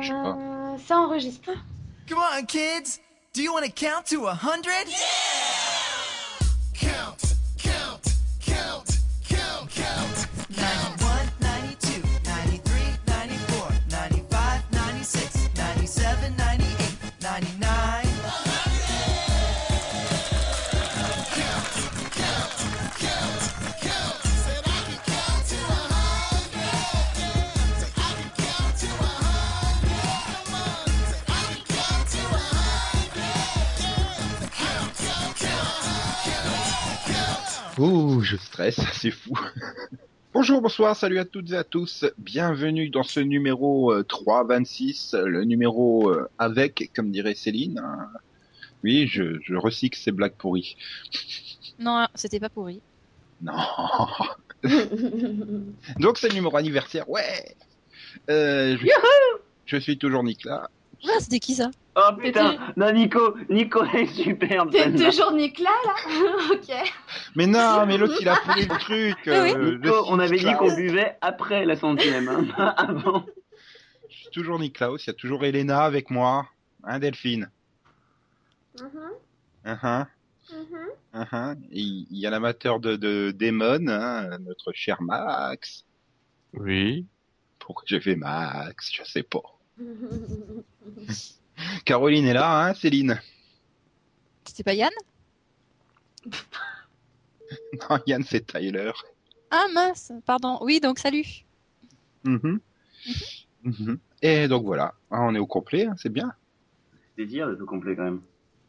Je sais pas. Euh, ça enregistre. Come on, kids. Do you want to count to a hundred? Count, Ouh, je stresse, c'est fou. Bonjour, bonsoir, salut à toutes et à tous. Bienvenue dans ce numéro euh, 326, le numéro euh, avec, comme dirait Céline. hein. Oui, je, je recycle ces blagues pourries. Non, c'était pas pourri. Non. Donc c'est le numéro anniversaire, ouais. Euh, je, je suis toujours Nicolas. Ah, c'était qui ça? Oh putain, non Nico, Nico est superbe. T'es toujours Nicolas là Ok. Mais non, mais l'autre il a pourri le truc. Oui, euh, Nico, le on avait dit qu'on buvait après la centième, hein, pas avant. Je suis toujours Niklaus, il y a toujours Elena avec moi. Hein, Delphine Mhm, mhm. uhum. Et Il y a l'amateur de, de Demon, hein, notre cher Max. Oui. Pourquoi j'ai fait Max? Je sais pas. Caroline est là, hein, Céline C'était pas Yann? Non, Yann, c'est Tyler. Ah mince, pardon. Oui, donc salut. Mhm. Mhm. Et donc voilà, Ah, on est au complet, hein, c'est bien. C'est dire de tout complet quand même.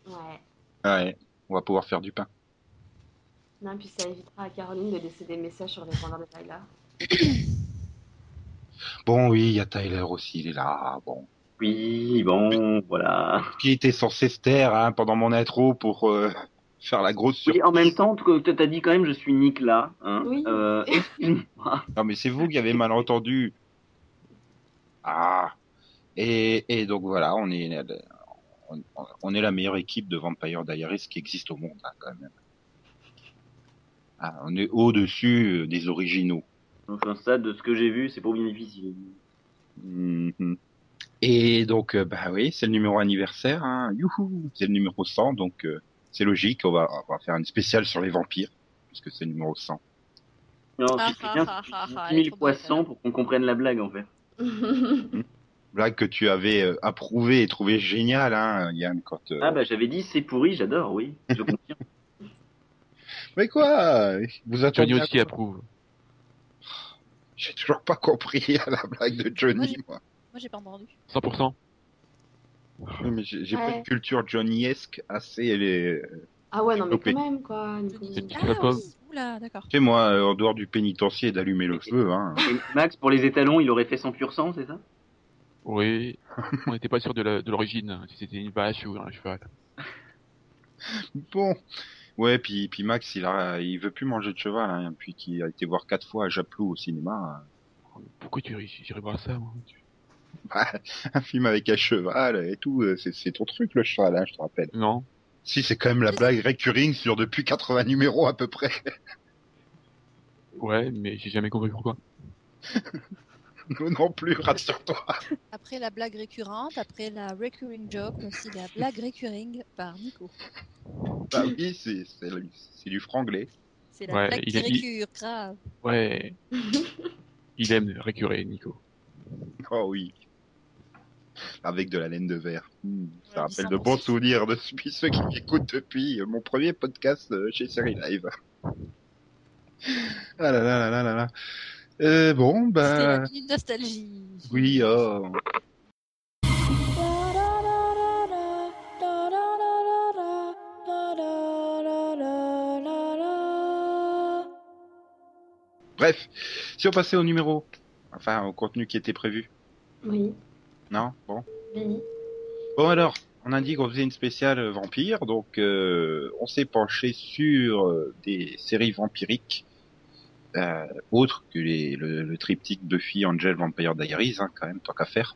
Ouais. Ouais, on va pouvoir faire du pain. Non, puis ça évitera à Caroline de laisser des messages sur les répondeurs de Tyler. Bon, oui, il y a Tyler aussi, il est là. Bon, Oui, bon, voilà. qui était censé se taire hein, pendant mon intro pour euh, faire la grosse surprise. Oui, en même temps, tu t'as dit quand même je suis Nicolas. Hein. Oui. Euh, excuse-moi. Non, mais c'est vous qui avez mal entendu. Ah. Et, et donc voilà, on est, on, on est la meilleure équipe de Vampire Diaries qui existe au monde, hein, quand même. Ah, on est au-dessus euh, des originaux. Enfin, ça, de ce que j'ai vu, c'est pas bien difficile. Mhm. Et donc, euh, bah oui, c'est le numéro anniversaire, hein. Youhou, c'est le numéro 100, donc euh, c'est logique, on va, on va faire une spéciale sur les vampires, puisque c'est le numéro 100. Non, c'est ah, bien, ah, ah, ah, 10 elle est 000 trop bonne, poissons pour qu'on comprenne la blague en fait. Blague que tu avais euh, approuvée et trouvée géniale, hein, Yann, quand... euh, Ah bah j'avais dit c'est pourri, j'adore, oui. Je confirme. Mais quoi Vous Johnny attendez aussi à- approuve. J'ai toujours pas compris la blague de Johnny, Moi, moi. J'ai pas entendu. 100%. Oui, mais j'ai pas une culture Johnny-esque assez... Elle est... ah ouais, non, mais quand même, quoi. C'est Ah oula, d'accord. Tu sais, moi, euh, en dehors du pénitencier d'allumer le feu, hein. Et Max, pour les étalons, il aurait fait 100 pur sang, c'est ça? Oui. On n'était pas sûr de l'origine, si c'était une vache ou un cheval. Bon. Ouais, puis, puis Max, il a, il veut plus manger de cheval, hein, depuis qu'il a été voir quatre fois à Japlou au cinéma. Pourquoi tu irais, voir ça, moi? un film avec un cheval et tout, euh, c'est, ton truc, le cheval, hein, je te rappelle. Non. Si, c'est quand même la blague recurring sur depuis 80 numéros à peu près. Ouais, mais j'ai jamais compris pourquoi. Nous non plus, rassure-toi. Après la blague récurrente, après la recurring joke, aussi la blague recurring par Nico. Bah oui, c'est, du franglais. C'est la Ouais, blague il qui récure, grave. Ouais. Il aime récurer, Nico. Oh oui. Avec de la laine de verre. Hmm, ça rappelle 100%. de bons souvenirs de ceux qui m'écoutent depuis mon premier podcast euh, chez Série Live. Ah là là là là là là. Euh, bon, bah... minute nostalgie. Oui, oh. Bref, si on passait au numéro, enfin au contenu qui était prévu, Oui. non? Bon. Oui. Bon alors, on a dit qu'on faisait une spéciale euh, vampire, donc euh, on s'est penché sur euh, des séries vampiriques, euh, autres que les, le, le triptyque Buffy, Angel, Vampire Diaries, hein, quand même, tant qu'à faire.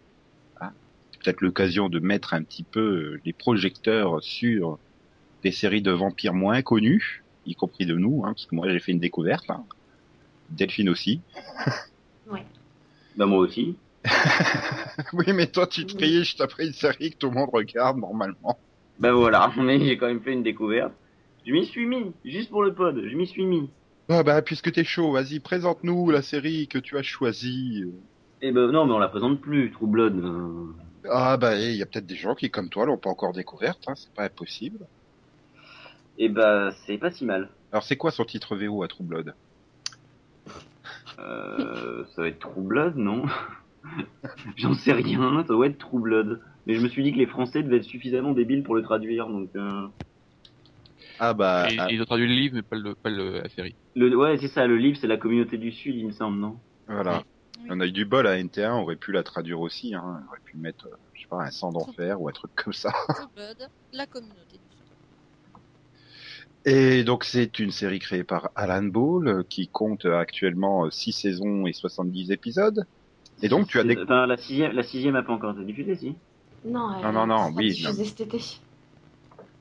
Hein. C'est peut-être l'occasion de mettre un petit peu euh, les projecteurs sur des séries de vampires moins connues, y compris de nous, hein, parce que moi j'ai fait une découverte, hein. Delphine aussi. Bah moi aussi. oui, mais toi, tu triches après une série que tout le monde regarde normalement. Bah voilà, mais j'ai quand même fait une découverte. Je m'y suis mis, juste pour le pod, je m'y suis mis. Ah bah, puisque t'es chaud, vas-y, présente-nous la série que tu as choisie. Et ben non, mais on la présente plus, True Blood. euh. Ah bah, il y a peut-être des gens qui, comme toi, l'ont pas encore découverte, hein, c'est pas impossible. Et bah c'est pas si mal. Alors, c'est quoi son titre VO à True Blood? Euh, ça va être True Blood, non J'en sais rien, ça doit être True Blood. Mais je me suis dit que les Français devaient être suffisamment débiles pour le traduire, donc... Euh... Ah bah, Et, ah, ils ont traduit le livre, mais pas, le, pas le- la série. Le... Ouais, c'est ça, le livre, c'est la communauté du Sud, il me semble, non? Voilà. Oui. On a eu du bol à NT1, on aurait pu la traduire aussi, hein. On aurait pu mettre, euh, je sais pas, un sang d'enfer ou un truc comme ça. True Blood, la communauté. Et donc c'est une série créée par Alan Ball euh, qui compte euh, actuellement 6 saisons et 70 épisodes. Et donc tu as des... La sixième, la sixième a pas encore été diffusée, si Non, Non, non, non, elle oui, diffusée non. cet été.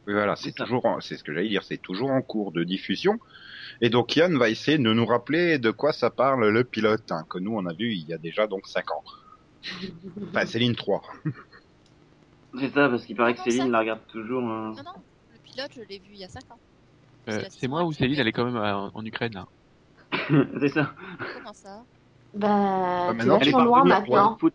Oui, voilà, c'est toujours, en- c'est ce que j'allais dire, c'est toujours en cours de diffusion. Et donc Yann va essayer de nous rappeler de quoi ça parle le pilote, hein, que nous on a vu il y a déjà donc 5 ans. Enfin, Céline 3. C'est ça, parce qu'il paraît que Non, Céline la regarde toujours... euh. Non, non, le pilote, je l'ai vu il y a 5 ans. Euh, c'est moi ou. Céline, elle est quand même à- en Ukraine, là. c'est ça. Comment ça? Bah, mais tu trop loin maintenant. foot.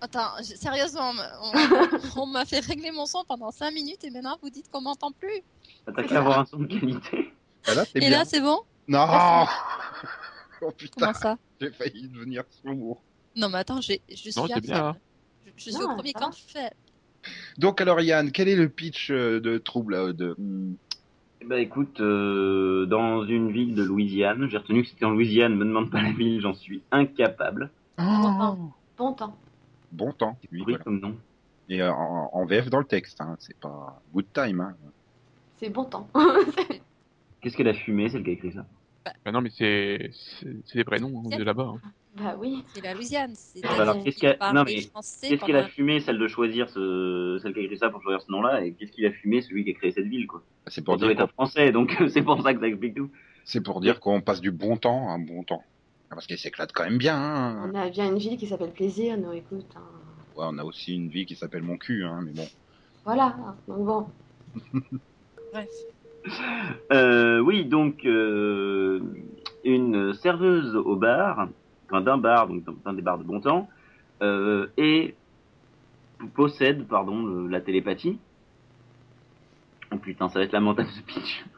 Attends, sérieusement, on, on m'a fait régler mon son pendant 5 minutes et maintenant vous dites qu'on m'entend plus. T'as qu'à avoir un son de qualité. Ah, là, c'est Et bien. là, c'est bon? Non Oh Comment putain, ça? j'ai failli devenir sourd. Non, mais attends, j'ai- je suis Non, bien, hein. Je, je suis Non, au premier ça camp faible. Donc alors Yann, quel est le pitch euh, de Trouble euh, de... Bah écoute, euh, dans une ville de Louisiane, j'ai retenu que c'était en Louisiane, me demande pas la ville, j'en suis incapable. Bon Bon temps. Bon temps, oui, Oui, voilà. comme nom. Et euh, en, en VF dans le texte, hein, c'est pas good time. Hein. C'est bon temps. Qu'est-ce qu'elle a fumé, celle qui a écrit ça? Bah non, mais c'est des vrais noms hein, de là-bas. hein. bah oui. C'est la Louisiane. C'est Bah alors, qu'est-ce qui qu'elle- parlent non, des mais Français Qu'est-ce qu'elle a fumé, celle de choisir ce... celle qui a écrit ça pour choisir ce nom-là, et qu'est-ce qu'il a fumé, celui qui a créé cette ville, quoi C'est Pour dire être un qu'on- français, donc c'est pour ça que ça explique tout. c'est pour dire qu'on passe du bon temps à un bon temps. Ah, Parce qu'elle s'éclate quand même bien. Hein. On a bien une ville qui s'appelle Plaisir, nous écoute. hein. Ouais, on a aussi une ville qui s'appelle Mon cul, hein, mais bon. Voilà. Donc bon. Bref. Euh, oui, donc euh, une serveuse au bar, enfin d'un bar, donc d'un des bars de bon temps, euh, et possède, pardon, le- la télépathie. Oh putain, ça va être lamentable ce pitch.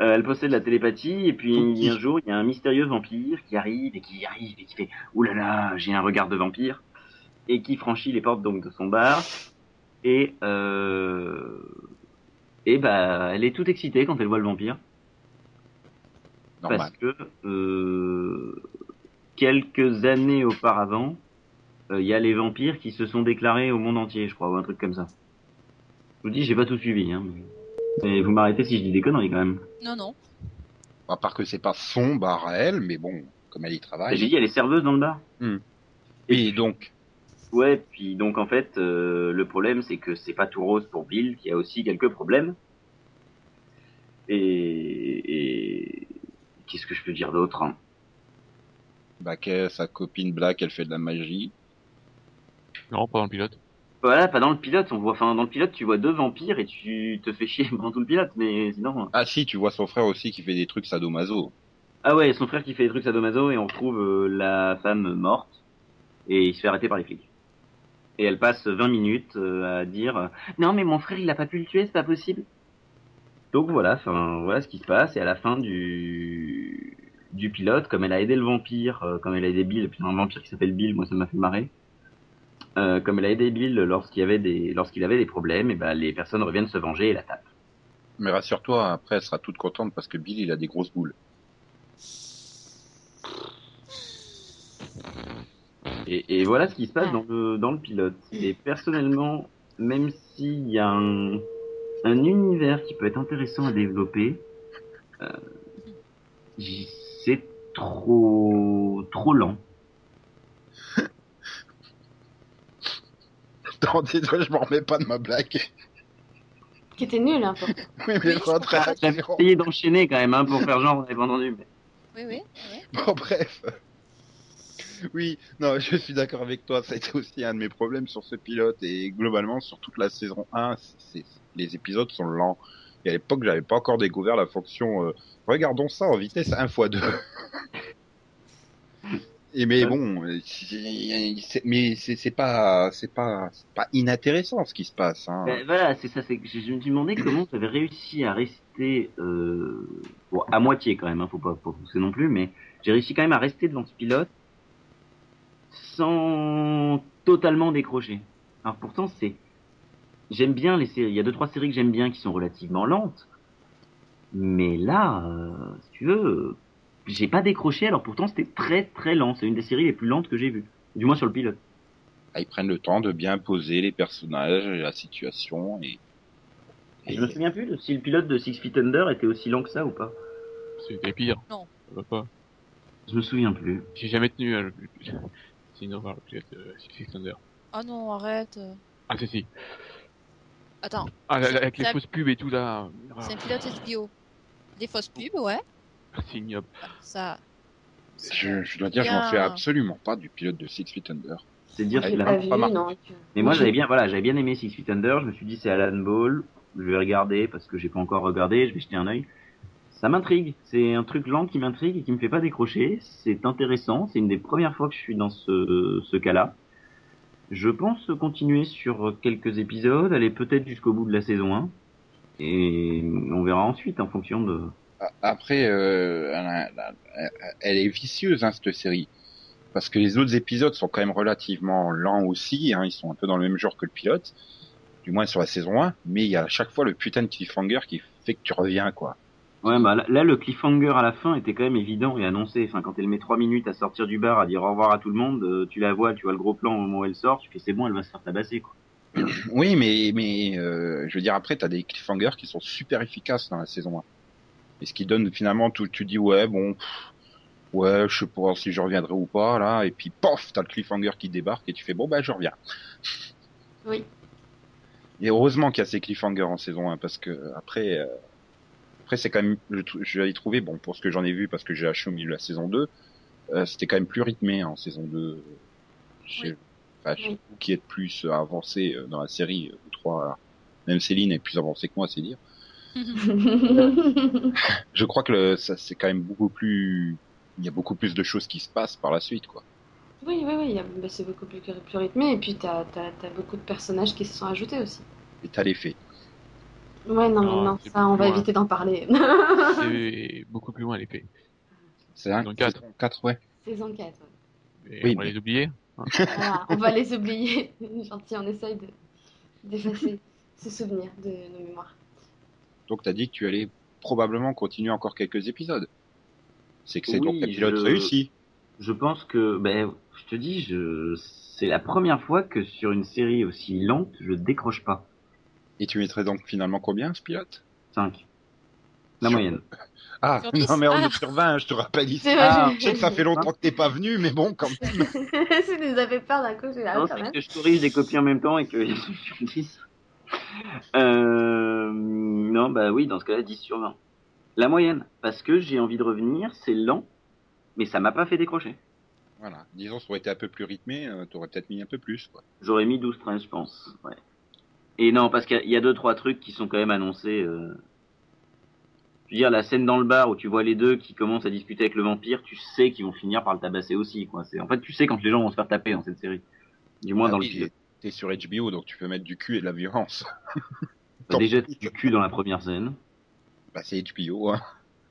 Euh, elle possède la télépathie et puis un jour il y a un mystérieux vampire qui arrive et qui arrive et qui fait oulala là là, j'ai un regard de vampire et qui franchit les portes donc de son bar et euh, et bah elle est toute excitée quand elle voit le vampire Normal. parce que euh, quelques années auparavant, euh, il y a les vampires qui se sont déclarés au monde entier, je crois, ou un truc comme ça. Je vous dis, j'ai pas tout suivi, hein. mais- Mais vous m'arrêtez si je dis des conneries quand même. Non, non. À part que c'est pas son bar à elle, mais bon, comme elle y Et travaille. J'ai dit, elle est serveuse dans le bar. Et donc, Ouais, puis donc en fait, euh, le problème c'est que c'est pas tout rose pour Bill, qui a aussi quelques problèmes. Et, et... qu'est-ce que je peux dire d'autre hein? Bah, que sa copine Black, elle fait de la magie. Non, pas dans le pilote. Voilà, pas dans le pilote. On voit, enfin dans le pilote, tu vois deux vampires et tu te fais chier pendant tout le pilote, mais sinon. Ah si, tu vois son frère aussi qui fait des trucs sadomaso. Ah ouais, son frère qui fait des trucs sadomaso et on retrouve euh, la femme morte et il se fait arrêter par les flics. Et elle passe 20 minutes euh, à dire euh, non mais mon frère il a pas pu le tuer, c'est pas possible. Donc voilà, enfin voilà ce qui se passe et à la fin du du pilote, comme elle a aidé le vampire, euh, comme elle a aidé Bill, puis un vampire qui s'appelle Bill, moi ça m'a fait marrer. Comme elle a aidé Bill lorsqu'il avait des avait des problèmes, et ben les personnes reviennent se venger et la tapent. Mais rassure-toi, après, elle sera toute contente parce que Bill, il a des grosses boules. Et, et voilà ce qui se passe dans le, dans le pilote. Et personnellement, même s'il y a un, un univers qui peut être intéressant à développer, euh, c'est trop, trop lent. Attendez, toi, je m'en remets pas de ma blague. Qui était nul, hein. pour- Oui, mais Oui, très Ah, J'avais essayé d'enchaîner quand même hein, pour faire genre, on n'avait pas entendu. mais- Oui, oui. oui. Bon, bref. Oui, non, je suis d'accord avec toi. Ça a été aussi un de mes problèmes sur ce pilote et globalement sur toute la saison 1, c'est, les épisodes sont lents. Et à l'époque, j'avais pas encore découvert la fonction. euh, regardons ça en vitesse 1 x 2. Et mais bon, mais c'est pas, c'est pas, c'est pas inintéressant ce qui se passe. Hein. Ben, voilà, c'est ça. C'est que je me demandé comment tu avais réussi à rester euh, bon, à moitié quand même. Hein, faut pas, pas pousser non plus, mais j'ai réussi quand même à rester devant ce pilote sans totalement décrocher. Alors pourtant, c'est j'aime bien les séries. Il y a deux trois séries que j'aime bien qui sont relativement lentes, mais là, euh, si tu veux, j'ai pas décroché. Alors pourtant, c'était très très lent. C'est une des séries les plus lentes que j'ai vues, du moins sur le pilote. Ah, Ils prennent le temps de bien poser les personnages, la situation et. Et je me souviens plus de si le pilote de Six Feet Under était aussi lent que ça ou pas. C'était pire. Non. Ça va pas. Je me souviens plus. J'ai jamais tenu. euh, de Six Feet Under. Ah non, arrête. Ah, si, si. Attends, Ah, là, là, avec les fausses pubs et tout là. Ah, c'est un pilote HBO. Des fausses pubs, ouais. c'est ignoble. Ça. Je, je dois dire, je m'en fais absolument pas du pilote de Six Feet Under. C'est dire Ah, qu'il il a Pas vu, pas marqué. non. Mais moi j'avais bien, voilà, j'avais bien aimé Six Feet Under. Je me suis dit c'est Alan Ball. Je vais regarder parce que j'ai pas encore regardé. Je vais jeter un œil. Ça m'intrigue. C'est un truc lent qui m'intrigue et qui me fait pas décrocher. C'est intéressant. C'est une des premières fois que je suis dans ce, ce cas-là. Je pense continuer sur quelques épisodes, aller peut-être jusqu'au bout de la saison 1. Et on verra ensuite en fonction de. Après, euh, elle est vicieuse, hein, cette série. Parce que les autres épisodes sont quand même relativement lents aussi. Hein, ils sont un peu dans le même genre que le pilote. Du moins sur la saison 1. Mais il y a à chaque fois le putain de cliffhanger qui fait que tu reviens, quoi. Ouais, bah là, là, le cliffhanger à la fin était quand même évident et annoncé. Enfin, quand elle met trois minutes à sortir du bar, à dire au revoir à tout le monde, euh, tu la vois, tu vois le gros plan au moment où elle sort, tu fais c'est bon, elle va se faire tabasser, quoi. Oui, mais, mais euh, je veux dire, après, t'as des cliffhangers qui sont super efficaces dans la saison 1. Et ce qui donne finalement, tout, tu dis, ouais, bon, pff, ouais, je sais pas si je reviendrai ou pas, là, et puis, pof, t'as le cliffhanger qui débarque, et tu fais, bon, bah, je reviens. Oui. Et heureusement qu'il y a ces cliffhangers en saison 1, parce que après, euh, après c'est quand même, je, je l'avais trouvé, bon, pour ce que j'en ai vu, parce que j'ai acheté au milieu de la saison 2, euh, c'était quand même plus rythmé hein, en saison 2. Je sais, Oui. enfin, Oui. qui êtes plus avancé euh, dans la série, euh, vous trois, même Céline est plus avancée que moi, c'est dire. Je crois que le, ça, c'est quand même beaucoup plus, il y a beaucoup plus de choses qui se passent par la suite, quoi. Oui, oui, oui, bah, c'est beaucoup plus, plus rythmé. Et puis, t'as as, beaucoup de personnages qui se sont ajoutés aussi. Et t'as l'effet. Ouais, non, Non, mais non, ça, on va éviter d'en parler. C'est beaucoup plus loin l'épée. C'est un Saison quatre. 4, ouais. Saison 4. ouais. Et Oui, on va mais- les oublier. Voilà, on va les oublier. Gentil, on essaye de- d'effacer ce souvenir de nos mémoires. Donc t'as dit que tu allais probablement continuer encore quelques épisodes. C'est que c'est Oui, donc un pilote je- réussi. Je pense que, ben, je te dis, je, c'est la première fois que sur une série aussi lente, je décroche pas. Et tu mettrais donc finalement combien ce pilote? 5. La Sur- moyenne. Ah, Sur non mais on Ah. est sur 20, je te rappelle ici. Ah, Je sais que ça fait longtemps que t'es pas venu, mais bon, quand même. si nous avait peur d'un coup, là, non, quand même. que je corrige des copies en même temps et que je suis 10. Euh, non, bah oui, dans ce cas-là, 10 sur 20. La moyenne. Parce que j'ai envie de revenir, c'est lent, mais ça m'a pas fait décrocher. Voilà. Disons, ça aurait été un peu plus rythmé, euh, t'aurais peut-être mis un peu plus, quoi. J'aurais mis 12-13, je pense. Ouais. Et non, parce qu'il y a- deux, trois trucs qui sont quand même annoncés. Euh... Je veux dire, la scène dans le bar où tu vois les deux qui commencent à discuter avec le vampire, tu sais qu'ils vont finir par le tabasser aussi. Quoi. En fait, tu sais quand les gens vont se faire taper dans cette série. Du moins Ah dans oui, le pilote. T'es sur HBO, donc tu peux mettre du cul et de la violence. Bah, déjà, du cul dans la première scène. Bah, c'est HBO, hein.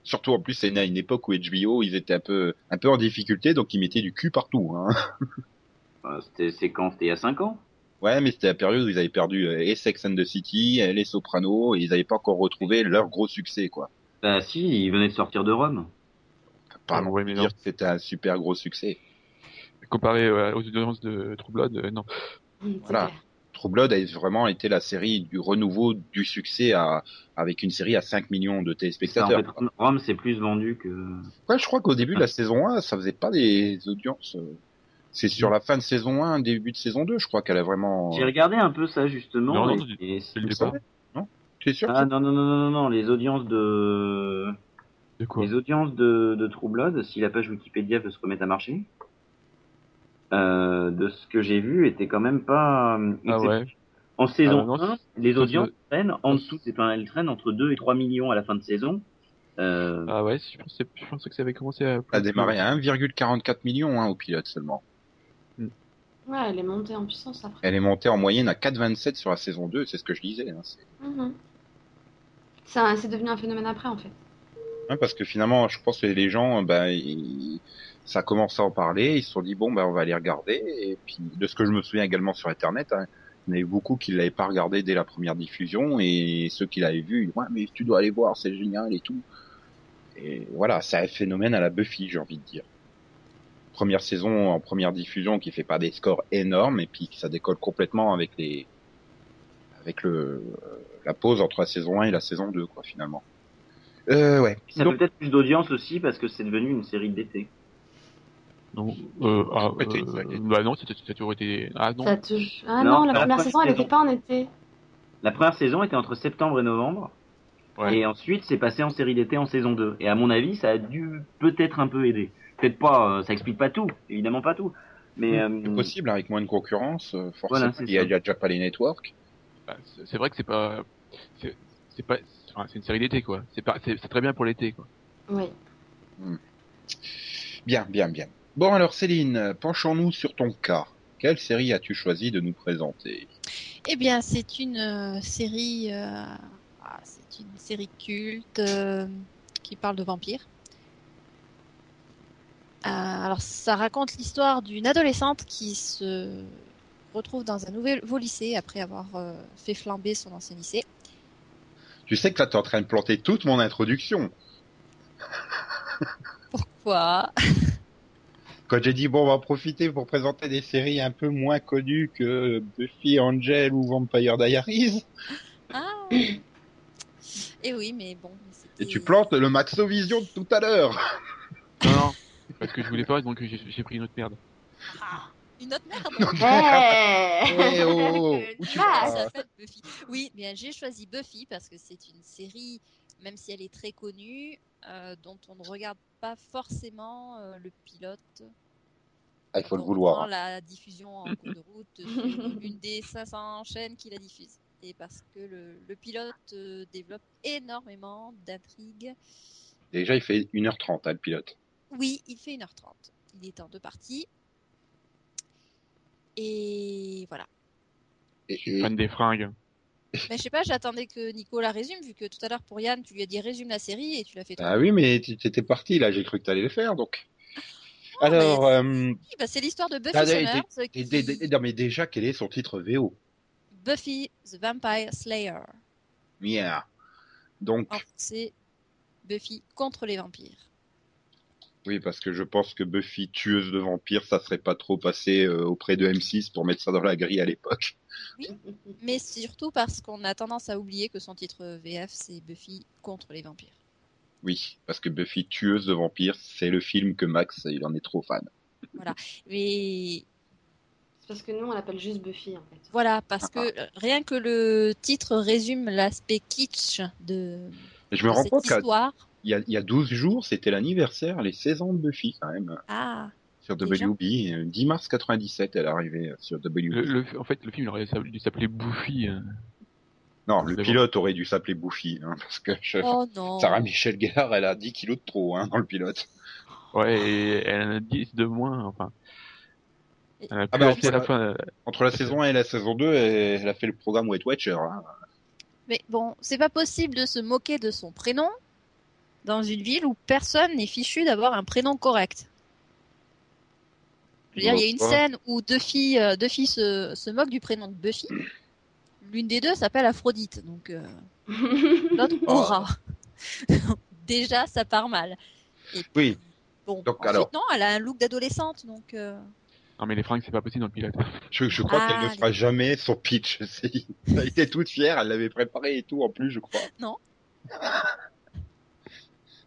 Surtout, en plus, c'est à une époque où HBO, ils étaient un peu, un peu en difficulté, donc ils mettaient du cul partout, hein. Euh, c'était, c'est quand? C'était il y a 5 ans? Ouais, mais c'était la période où ils avaient perdu euh, et Sex and the City, et les Sopranos, et ils n'avaient pas encore retrouvé leur gros succès, quoi. Bah si, ils venaient de sortir de Rome. Pas Ah, ouais, mais dire que c'était un super gros succès. Comparé euh, aux audiences de True Blood, euh, non. Voilà. clair. True Blood a vraiment été la série du renouveau du succès à, avec une série à 5 millions de Ça, en téléspectateurs. fait, Rome, c'est plus vendu que... Ouais, je crois qu'au début de la saison 1, ça faisait pas des audiences. Euh, C'est sur la fin de saison 1, début de saison 2, je crois qu'elle a vraiment. J'ai regardé un peu ça, justement. Non, et- non, et- C'est le Tu départ. savais Non Tu es sûr Ah non, non, non, non, non, non, les audiences de... De quoi Les audiences de, de True Blood, si la page Wikipédia veut se remettre à marcher. euh, de ce que j'ai vu, était quand même pas. euh, Ah ouais. En saison Ah ouais, non, 1, les audiences traînent en dessous, c'est pas, elles traînent entre 2 et 3 millions à la fin de saison. Euh, Ah ouais, je pensais, je pensais que ça avait commencé à. Ça a démarré à 1,44 million hein, au pilote seulement. Ouais, elle est montée en puissance après. Elle est montée en moyenne à 4,27 sur la saison 2, c'est ce que je disais. Hein. c'est- Mhm. C'est un- c'est devenu un phénomène après en fait. hein, parce que finalement, je pense que les gens, bah, ils- ça a commencé à en parler, ils se sont dit bon, bah, on va aller regarder. Et puis, de ce que je me souviens également sur Internet, hein, il y en avait beaucoup qui l'avaient pas regardé dès la première diffusion, et ceux qui l'avaient vu, ils disaient, ouais, mais tu dois aller voir, c'est génial et tout. Et voilà, c'est un phénomène à la Buffy, j'ai envie de dire. Première saison en première diffusion qui fait pas des scores énormes, et puis ça décolle complètement avec les, avec le, la pause entre la saison 1 et la saison 2, quoi, finalement. Euh, ouais. ça Donc- peut-être plus d'audience aussi parce que c'est devenu une série d'été. Non, euh, ah, euh, bah non, c'était ça a toujours été. Ah non. Ça te- Ah Non, non, la la première saison elle saison. était pas en été. La première saison était entre septembre et novembre. Ouais. Et ensuite, c'est passé en série d'été en saison 2. Et à mon avis, ça a dû peut-être un peu aider. Peut-être pas, euh, ça explique pas tout, évidemment pas tout. Mais euh, C'est possible, avec moins de concurrence, euh, forcément. Voilà, c'est il y a déjà pas les networks. Bah, c'est vrai que c'est pas. C'est pas. c'est une série d'été quoi. C'est pas. C'est c'est très bien pour l'été quoi. Oui. Bien, bien, bien. Bon alors Céline, penchons-nous sur ton cas. Quelle série as-tu choisi de nous présenter? Eh bien, c'est une euh, série, euh, ah, c'est une série culte euh, qui parle de vampires. Euh, alors, ça raconte l'histoire d'une adolescente qui se retrouve dans un nouveau lycée après avoir euh, fait flamber son ancien lycée. Tu sais que là t'es en train de planter toute mon introduction. Pourquoi? Quand j'ai dit bon on va en profiter pour présenter des séries un peu moins connues que Buffy, Angel ou Vampire Diaries, Ah Et oui, mais bon. et tu plantes le Maxovision de tout à l'heure. Non, non. Parce que je voulais pas, donc j'ai pris une autre merde. Ah, une autre merde. Eh oh, Ah, Buffy. Oui, bien j'ai choisi Buffy parce que c'est une série, même si elle est très connue, euh, dont on ne regarde pas forcément euh, le pilote. Ah, il faut le vouloir. prend La diffusion en cours de route sur une des 500 chaînes qui la diffusent. Et parce que le, le pilote euh, développe énormément d'intrigues. Déjà il fait 1h30 hein, le pilote. Oui, il fait 1h30. Il est en deux parties. Et voilà. Et, Je suis fan des fringues. Mais je sais pas, j'attendais que Nicolas résume, vu que tout à l'heure pour Yann, tu lui as dit résume la série et tu l'as fait. Ah oui mais tu étais parti là, j'ai cru que t'allais le faire donc. Oh, mais Alors, euh, Oui, bah, c'est l'histoire de Buffy Ah, qui- non, mais déjà, quel est son titre VO Buffy the Vampire Slayer. Yeah. Donc, français, Buffy contre les vampires. Oui, parce que je pense que Buffy, tueuse de vampires, ça serait pas trop passé euh, auprès de M6 pour mettre ça dans la grille à l'époque. Mais surtout parce qu'on a tendance à oublier que son titre VF, c'est Buffy contre les vampires. Oui, parce que Buffy, tueuse de vampires, c'est le film que Max, il en est trop fan. Mais C'est parce que nous on l'appelle juste Buffy en fait. voilà, parce que rien que le titre résume l'aspect kitsch de, je me de rends cette compte qu'il histoire. y, a- il y a 12 jours, c'était l'anniversaire, les 16 ans de Buffy, quand même, Ah, sur Déjà WB. Euh, 10 mars 97, elle est arrivée euh, sur WB. Le, le- en fait, le film il aurait dû s'appeler Buffy. hein. Non, le pilote aurait dû s'appeler Buffy, hein, parce que je- oh non. Sarah Michel Gellar, elle a 10 kilos de trop hein, dans le pilote. Ouais, et elle en a 10 de moins, enfin. Et- Elle a Ah bah, la fin. Entre la saison 1 et la saison 2, elle, elle a fait le programme Weight Watcher. Hein. Mais bon, c'est pas possible de se moquer de son prénom dans une ville où personne n'est fichu d'avoir un prénom correct. Je veux dire, il y a une scène où deux filles, euh, deux filles se, se moquent du prénom de Buffy. L'une des deux s'appelle Aphrodite, donc euh, l'autre Oh. Aura. Déjà, ça part mal. Et puis, Oui. Bon, Donc, ensuite, alors- non, elle a un look d'adolescente, donc. euh, Non, mais les fringues, c'est pas possible dans le pilote. Je, je crois Ah, qu'elle ne fera les- jamais son pitch. Elle était toute fière, elle l'avait préparé et tout en plus, je crois. Non.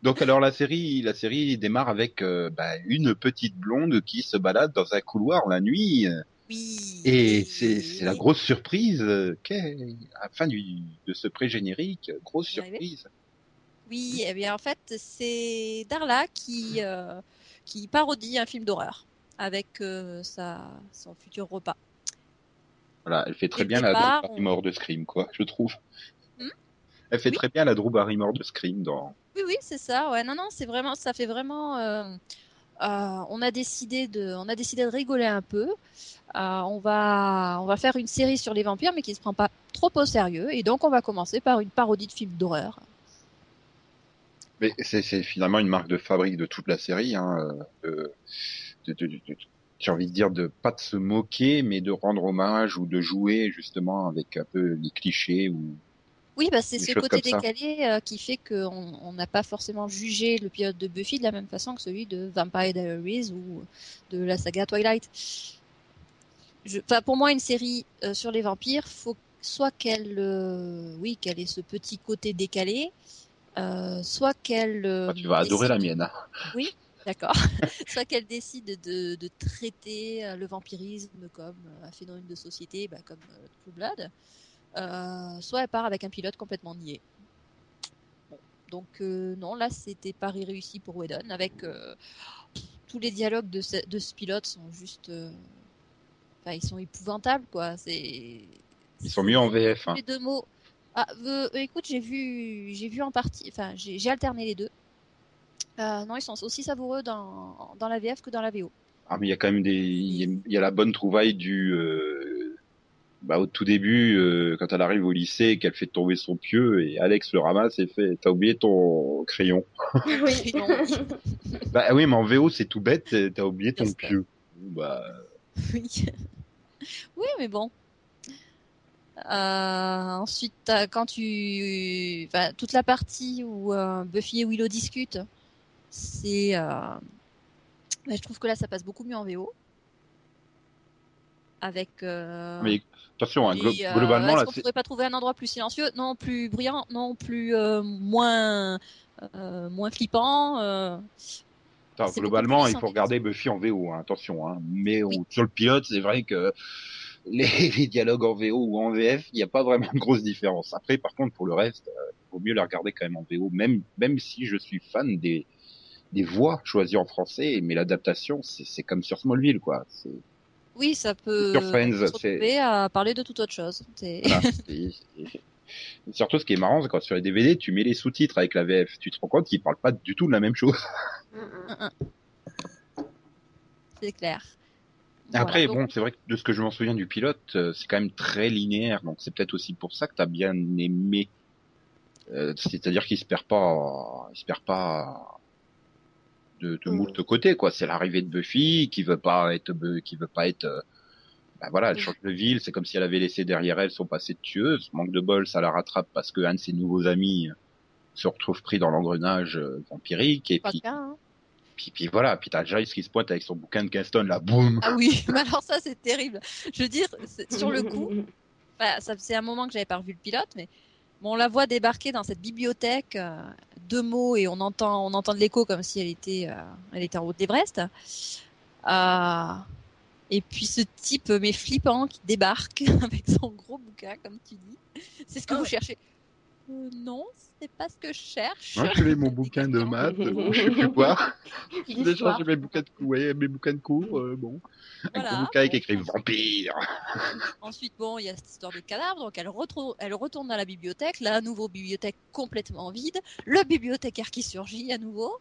Donc alors la série, la série démarre avec euh, bah, une petite blonde qui se balade dans un couloir la nuit Oui. et c'est la grosse surprise euh, à la fin du, de ce pré-générique, grosse surprise. Oui, eh bien en fait, c'est Darla qui, euh, qui parodie un film d'horreur. avec euh, sa, son futur repas. Voilà, elle fait très bien la Drew on- Barrymore de Scream, quoi, je trouve. Hmm? Elle fait Oui. très bien la Drew Barrymore de Scream dans. Oui, oui, c'est ça. Non, non, c'est vraiment, ça fait vraiment. euh, euh, on a décidé de, on a décidé de rigoler un peu. Euh, on va, on va faire une série sur les vampires, mais qui se prend pas trop au sérieux. Et donc, on va commencer par une parodie de film d'horreur. Mais c'est finalement une marque de fabrique de toute la série. Hein, j'ai envie de dire de pas de se moquer, mais de rendre hommage ou de jouer justement avec un peu les clichés ou Oui, bah, c'est ce côté décalé euh, qui fait qu'on on n'a pas forcément jugé le pilote de Buffy de la même façon que celui de Vampire Diaries ou de la saga Twilight. Je, pour moi, une série euh, sur les vampires, faut soit qu'elle, euh, oui, qu'elle ait ce petit côté décalé, soit qu'elle. tu vas adorer la mienne. hein. D'accord. soit qu'elle décide de, de traiter le vampirisme comme un phénomène de société, bah, comme True Blood, euh, soit elle part avec un pilote complètement. Bon. Donc euh, non, là c'était pari réussi pour Whedon, avec euh, tous les dialogues de ce, de ce pilote sont juste, enfin ils sont épouvantables quoi. C'est Ils sont mieux en VF. Hein. les deux mots. Ah, écoute, j'ai vu, j'ai vu en partie, enfin, j'ai alterné les deux. Non, ils sont aussi savoureux dans, dans la VF que dans la VO. Ah mais il y a quand même des, il y a, il y a la bonne trouvaille du, bah au tout début euh, quand elle arrive au lycée et qu'elle fait tomber son pieu et Alex le ramasse et fait, t'as oublié ton crayon. Oui. Bah oui mais en VO c'est tout bête, t'as oublié ton pieu. Bah Oui. oui, mais bon. Euh, ensuite, t'as- quand tu, enfin, toute la partie où euh, Buffy et Willow discutent, c'est, euh... bah, je trouve que là, ça passe beaucoup mieux en VO. Avec. Euh... mais attention, hein, glo- Et, euh, globalement là, qu'on c'est- pourrait pas trouver un endroit plus silencieux, non plus bruyant, non plus euh, moins euh, moins flippant. attends, globalement il faut regarder Buffy en VO, hein, attention. Hein. Mais Oui. sur le pilote c'est vrai que les, les dialogues en VO ou en VF, il n'y a pas vraiment de grosse différence. Après par contre pour le reste, euh, vaut mieux les regarder quand même en VO, même même si je suis fan des des voix choisies en français, mais l'adaptation c'est c'est comme sur Smallville quoi. C'est Oui, ça peut Sur Friends, c'est- à parler de toute autre chose. C'est- Voilà. Et- et- et surtout, ce qui est marrant, c'est quand sur les DVD, tu mets les sous-titres avec la VF. Tu te rends compte qu'ils parlent pas du tout de la même chose. C'est clair. Après, Voilà, bon, c'est vrai que de ce que je m'en souviens du pilote, euh, c'est quand même très linéaire. Donc, c'est peut-être aussi pour ça que t'as bien aimé. Euh, C'est-à-dire qu'il se perd pas, il se perd pas de, de Mm. moult côtés, quoi. C'est l'arrivée de Buffy qui veut pas être, qui veut pas être. euh, bah voilà, elle change de ville. C'est comme si elle avait laissé derrière elle son passé de tueuse. Manque de bol, ça la rattrape parce que un de ses nouveaux amis se retrouve pris dans l'engrenage euh, vampirique. Et Pas puis, le cas, hein. puis, puis voilà. Puis t'as Giles qui se pointe avec son bouquin de Kingston, là, boum. Ah oui, mais alors ça c'est terrible. Je veux dire, c'est- sur le coup, bah, ça c'est un moment que j'avais pas revu le pilote, mais bon, on la voit débarquer dans cette bibliothèque, euh, deux mots et on entend, on entend de l'écho comme si elle était, euh, elle était en haut de l'Everest. Euh, et puis ce type, mais flippant, qui débarque avec son gros bouquin, comme tu dis. C'est ce que vous cherchez. Euh, non, c'est pas ce que je cherche. Moi, je fais mon bouquin de maths, bon, je sais plus quoi. J'ai déjà changé mes bouquins de cours, ouais, mes bouquins de cours, euh, bon. Voilà. bouquin avec écrit vampire. Ensuite, bon, il y a cette histoire de cadavre, donc elle, retrouve, elle retourne dans la bibliothèque, là, à nouveau, bibliothèque complètement vide, le bibliothécaire qui surgit à nouveau.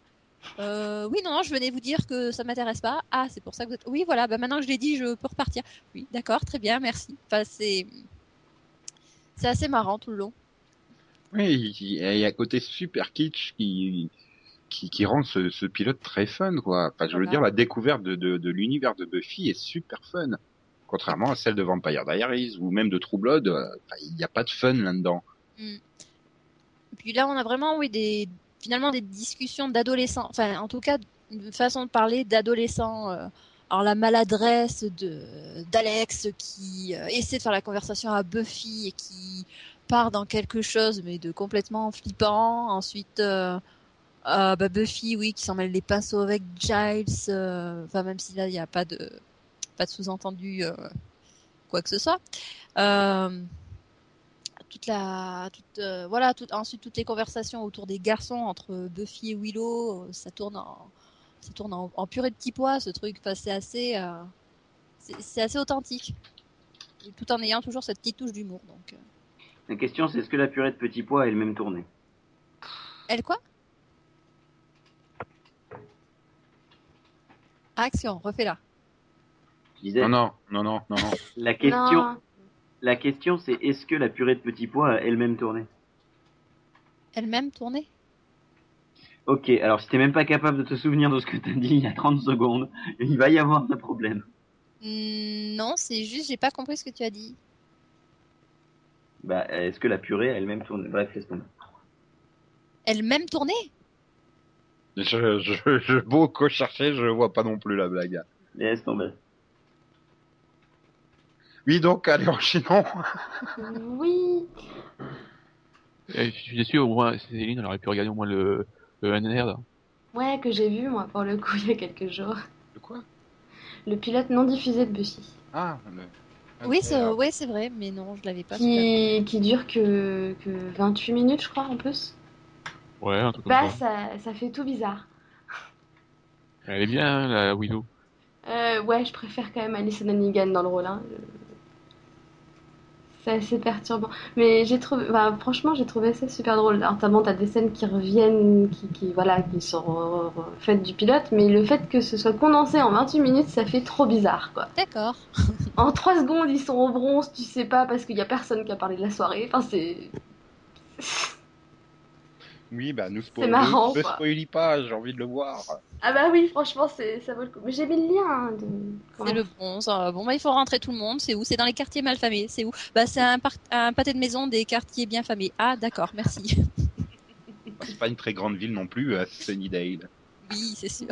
Euh, oui, non, non, je venais vous dire que ça m'intéresse pas. Ah, c'est pour ça que vous êtes... Oui, voilà, bah maintenant que je l'ai dit, je peux repartir. Oui, d'accord, très bien, merci. Enfin, c'est... C'est assez marrant tout le long. Oui, il y a un côté super kitsch qui, qui, qui rend ce, ce pilote très fun, quoi. Enfin, je veux Voilà. dire, la découverte de, de, de l'univers de Buffy est super fun. Contrairement à celle de Vampire Diaries ou même de True Blood, euh, il n'y a pas de fun là-dedans. Et puis là, on a vraiment, oui, des, finalement, des discussions d'adolescents. Enfin, en tout cas, une façon de parler d'adolescents. euh, alors la maladresse de d'Alex qui euh, essaie de faire la conversation à Buffy et qui part dans quelque chose mais de complètement flippant. Ensuite, euh, euh, bah, Buffy, oui, qui s'en mêle les pinceaux avec Giles. euh, Enfin, même si là, il n'y a pas de pas de sous-entendu quoi que ce soit. Toute la toute, voilà ensuite toutes les conversations autour des garçons entre Buffy et Willow ça tourne en, ça tourne en, purée de petits pois, ce truc. C'est assez, c'est assez authentique. Tout en ayant toujours cette petite touche d'humour. Donc. La question, c'est est-ce que la purée de petits pois a elle-même tourné Elle quoi? Action, refais-la. Je disais, Non, non, non, non, non, non. la question, Non. la question, c'est est-ce que la purée de petits pois a elle-même tourné Elle-même tournée? Ok, alors si t'es même pas capable de te souvenir de ce que t'as dit il y a 30 secondes, il va y avoir un problème. Hmm, Non, c'est juste, j'ai pas compris ce que tu as dit. Bah, est-ce que la purée a elle-même tourné Bref, laisse tomber. Elle-même tournée Je, je, je, beau que chercher, je vois pas non plus la blague. Laisse tomber. Oui, donc, allez, enchaînons. Oui. Et je suis déçu, au moins, Céline, elle aurait pu regarder au moins le, le NR. là. Ouais, que j'ai vu, moi, pour le coup, il y a quelques jours. De quoi? Le pilote non diffusé de Buffy. Ah, le... Oui, c'est ouais, vrai, mais non, je l'avais pas. Qui, qui dure que, que 28 minutes, je crois, en plus. Ouais, un truc comme Bah, ça. ça, ça fait tout bizarre. Elle est bien, hein, la Willow. Euh, ouais, je préfère quand même Alison Hannigan dans le rôle. Hein. C'est assez perturbant. Mais j'ai trouvé, bah, franchement, j'ai trouvé ça super drôle. Notamment, t'as des scènes qui reviennent, qui, qui, voilà, qui sont faites du pilote, mais le fait que ce soit condensé en 28 minutes, ça fait trop bizarre, quoi. D'accord. En 3 secondes, ils sont au bronze, tu sais pas, parce qu'il y a personne qui a parlé de la soirée. Enfin, c'est. Oui, bah, nous spoil... marrant, Ne spoilie pas, j'ai envie de le voir. Ah bah oui, franchement, c'est, ça vaut le coup. Mais j'ai mis le lien. hein, de... C'est le bronze. Euh, Bon, bah, il faut rentrer tout le monde. C'est où? C'est dans les quartiers malfamés. C'est où? Bah, c'est un, par- un pâté de maison des quartiers bien famés. Ah, d'accord, merci. Bah, C'est pas une très grande ville non plus, à Sunnydale. Oui, c'est sûr.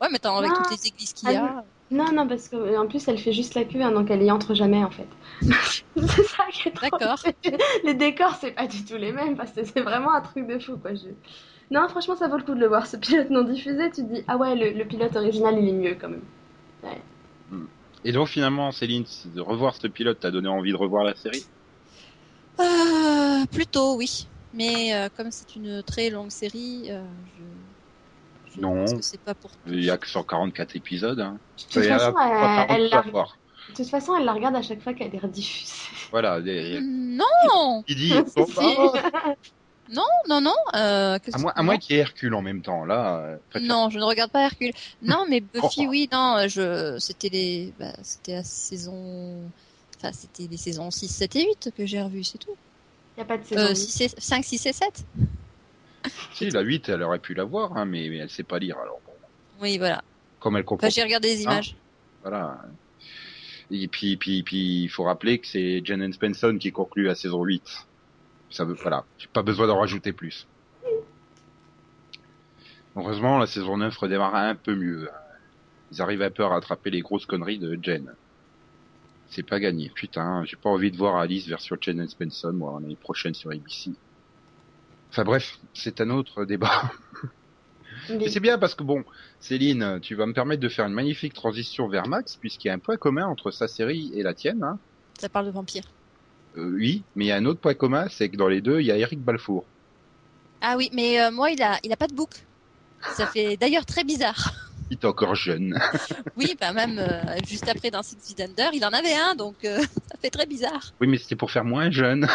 Ouais, mais attends, avec Non. toutes les églises qu'il y a. Non, non, parce que en plus, elle fait juste la queue, hein, donc elle y entre jamais, en fait. c'est ça qui est trop D'accord. Les décors, c'est pas du tout les mêmes, parce que c'est vraiment un truc de fou, quoi. Je... Non, franchement, ça vaut le coup de le voir. Ce pilote non diffusé, tu te dis, ah ouais, le, le pilote original, il est mieux, quand même. Et donc, finalement, Céline, de revoir ce pilote t'a donné envie de revoir la série? Euh, plutôt, oui. Mais euh, comme c'est une très longue série, euh, je Non. c'est pas pour. Il y a que 144 épisodes. Hein. De toute façon, elle, 40 elle la... de toute façon, elle la regarde à chaque fois qu'elle est rediffusée. Voilà. des- Non, Il dit, si. bah, non, non. Euh, qu'est-ce à moins, à moins qu'il y ait Hercule en même temps, là. euh, Non, je ne regarde pas Hercule. Non, mais Buffy, oui, non, je, c'était les, bah, c'était la saison, enfin, c'était les saisons 6, 7 et 8 que j'ai revues, c'est tout. Il y a pas de saison. Euh, huit. 6 et- 5, 6 et 7. Si, la 8, elle aurait pu la voir, hein, mais, mais elle sait pas lire. Alors, bon, Oui, voilà. comme elle comprend Enfin, j'ai regardé les images. Voilà. Et puis, puis, puis, il faut rappeler que c'est Jen Spenson qui conclut la saison 8. Ça veut, voilà. J'ai pas besoin d'en rajouter plus. Heureusement, la saison 9 redémarre un peu mieux. Ils arrivent un peu à rattraper les grosses conneries de Jen. C'est pas gagné. Putain, j'ai pas envie de voir Alice version Jen Spenson, moi, l'année prochaine sur ABC. Enfin bref, c'est un autre débat. Mais- Mais c'est bien parce que bon, Céline, tu vas me permettre de faire une magnifique transition vers Max, puisqu'il y a un point commun entre sa série et la tienne. Hein. Ça parle de vampires. Euh, oui, mais il y a un autre point commun, c'est que dans les deux, il y a Eric Balfour. Ah oui, mais euh, moi, il a, il a pas de boucle. Ça fait d'ailleurs très bizarre. Il est encore jeune. Oui, bah même euh, juste après dans Six Feet Under, il en avait un, donc ça fait très bizarre. oui, mais c'était pour faire moins jeune.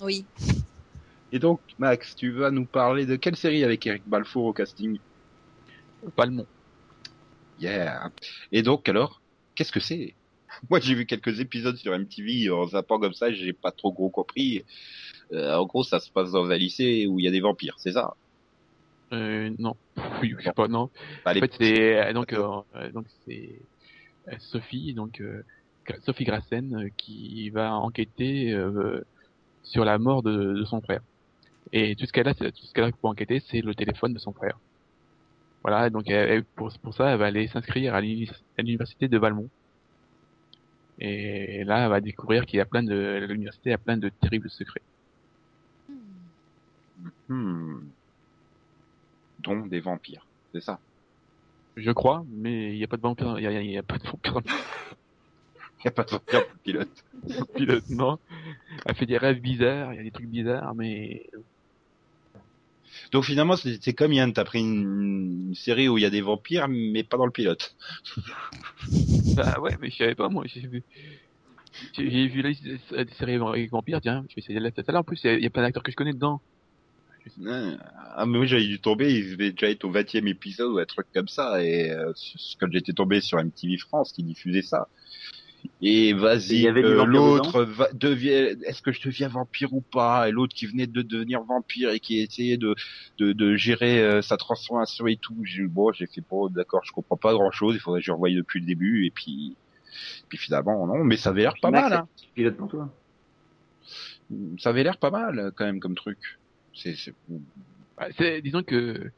Oui. Et donc, Max, tu vas nous parler de quelle série avec Eric Balfour au casting? Palmont. Yeah. Et donc, alors, qu'est-ce que c'est? Moi, j'ai vu quelques épisodes sur MTV en zappant comme ça, j'ai pas trop gros compris. Euh, en gros, ça se passe dans un lycée où il y a des vampires, c'est ça? Euh, non. Oui, je sais pas, non. Bah, En fait, c'est euh, donc euh, donc c'est Sophie, donc euh, Sophie Grassen qui va enquêter sur la mort de, de son frère. Et tout ce qu'elle a, tout ce qu'elle a pour enquêter, c'est le téléphone de son frère. Voilà, donc elle- pour, pour ça, elle va aller s'inscrire à l'uni- à l'université de Valmont. Et là, elle va découvrir qu'il y a plein de l'université a plein de terribles secrets. Hmm. Dont des vampires, c'est ça? Je crois, mais il n'y a pas de vampire, il y a, y a pas de vampire dans Il y a pas de vampires pour le pilote. le pilote, non. Elle fait des rêves bizarres, il y a des trucs bizarres, mais Donc finalement, c'est comme Yann, t'as pris une, une série où il y a des vampires, mais pas dans le pilote. Bah ouais, mais je savais pas, moi. J'ai vu, j'ai vu la liste des séries avec vampires, tiens, je vais essayer de la tête. Là, en plus, il y a- il y a plein d'acteurs que je connais dedans. Ah, mais moi, j'avais dû tomber, il devait déjà être au 20 e épisode ou un truc comme ça, et euh, quand j'étais tombé sur MTV France qui diffusait ça. Et vas-y, euh, l'autre, va- devient, est-ce que je deviens vampire ou pas? Et l'autre qui venait de devenir vampire et qui essayait de de, de gérer euh, sa transformation et tout. J'ai bon, j'ai fait bon, d'accord, je comprends pas grand chose. Il faudrait que je revoie depuis le début et puis puis finalement non, mais ça avait l'air pas Max, mal. Hein. Pilote pour toi. Ça avait l'air pas mal quand même comme truc. C'est c'est- Bah, disons que,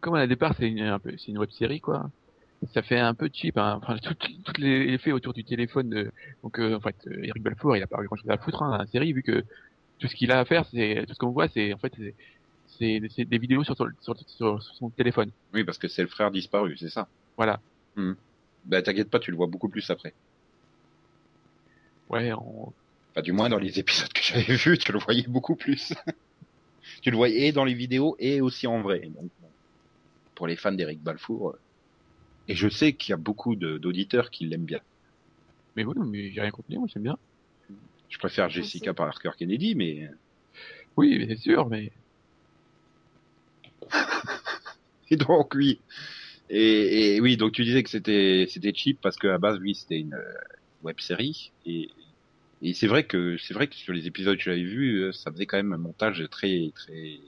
comme à la départ, c'est une, un peu, c'est une web série, quoi. Ça fait un peu cheap, hein. Enfin, tout, tout les effets autour du téléphone de, donc, euh, en fait, euh, Eric Balfour, il a pas grand chose à foutre, hein, dans la série, vu que tout ce qu'il a à faire, c'est, tout ce qu'on voit, c'est, en fait, c'est, des vidéos sur, son- sur, sur, sur son téléphone. oui parce que c'est le frère disparu, c'est ça. Voilà. Bah t'inquiète pas, tu le vois beaucoup plus après. Ouais, on, Enfin, du moins dans les épisodes que j'avais vus, tu le voyais beaucoup plus. tu le voyais et dans les vidéos et aussi en vrai. Donc, pour les fans d'Eric Balfour. Euh, Et je sais qu'il y a beaucoup d'auditeurs qui l'aiment bien. mais oui, mais j'ai rien contenu, moi, j'aime bien. Je préfère Jessica Parker Kennedy, mais Oui, mais c'est sûr, mais, et donc oui. Et, et oui, donc tu disais que c'était c'était cheap parce que à base oui c'était une euh, web série et et c'est vrai que c'est vrai que sur les épisodes que j'avais vus, euh, ça faisait quand même un montage très très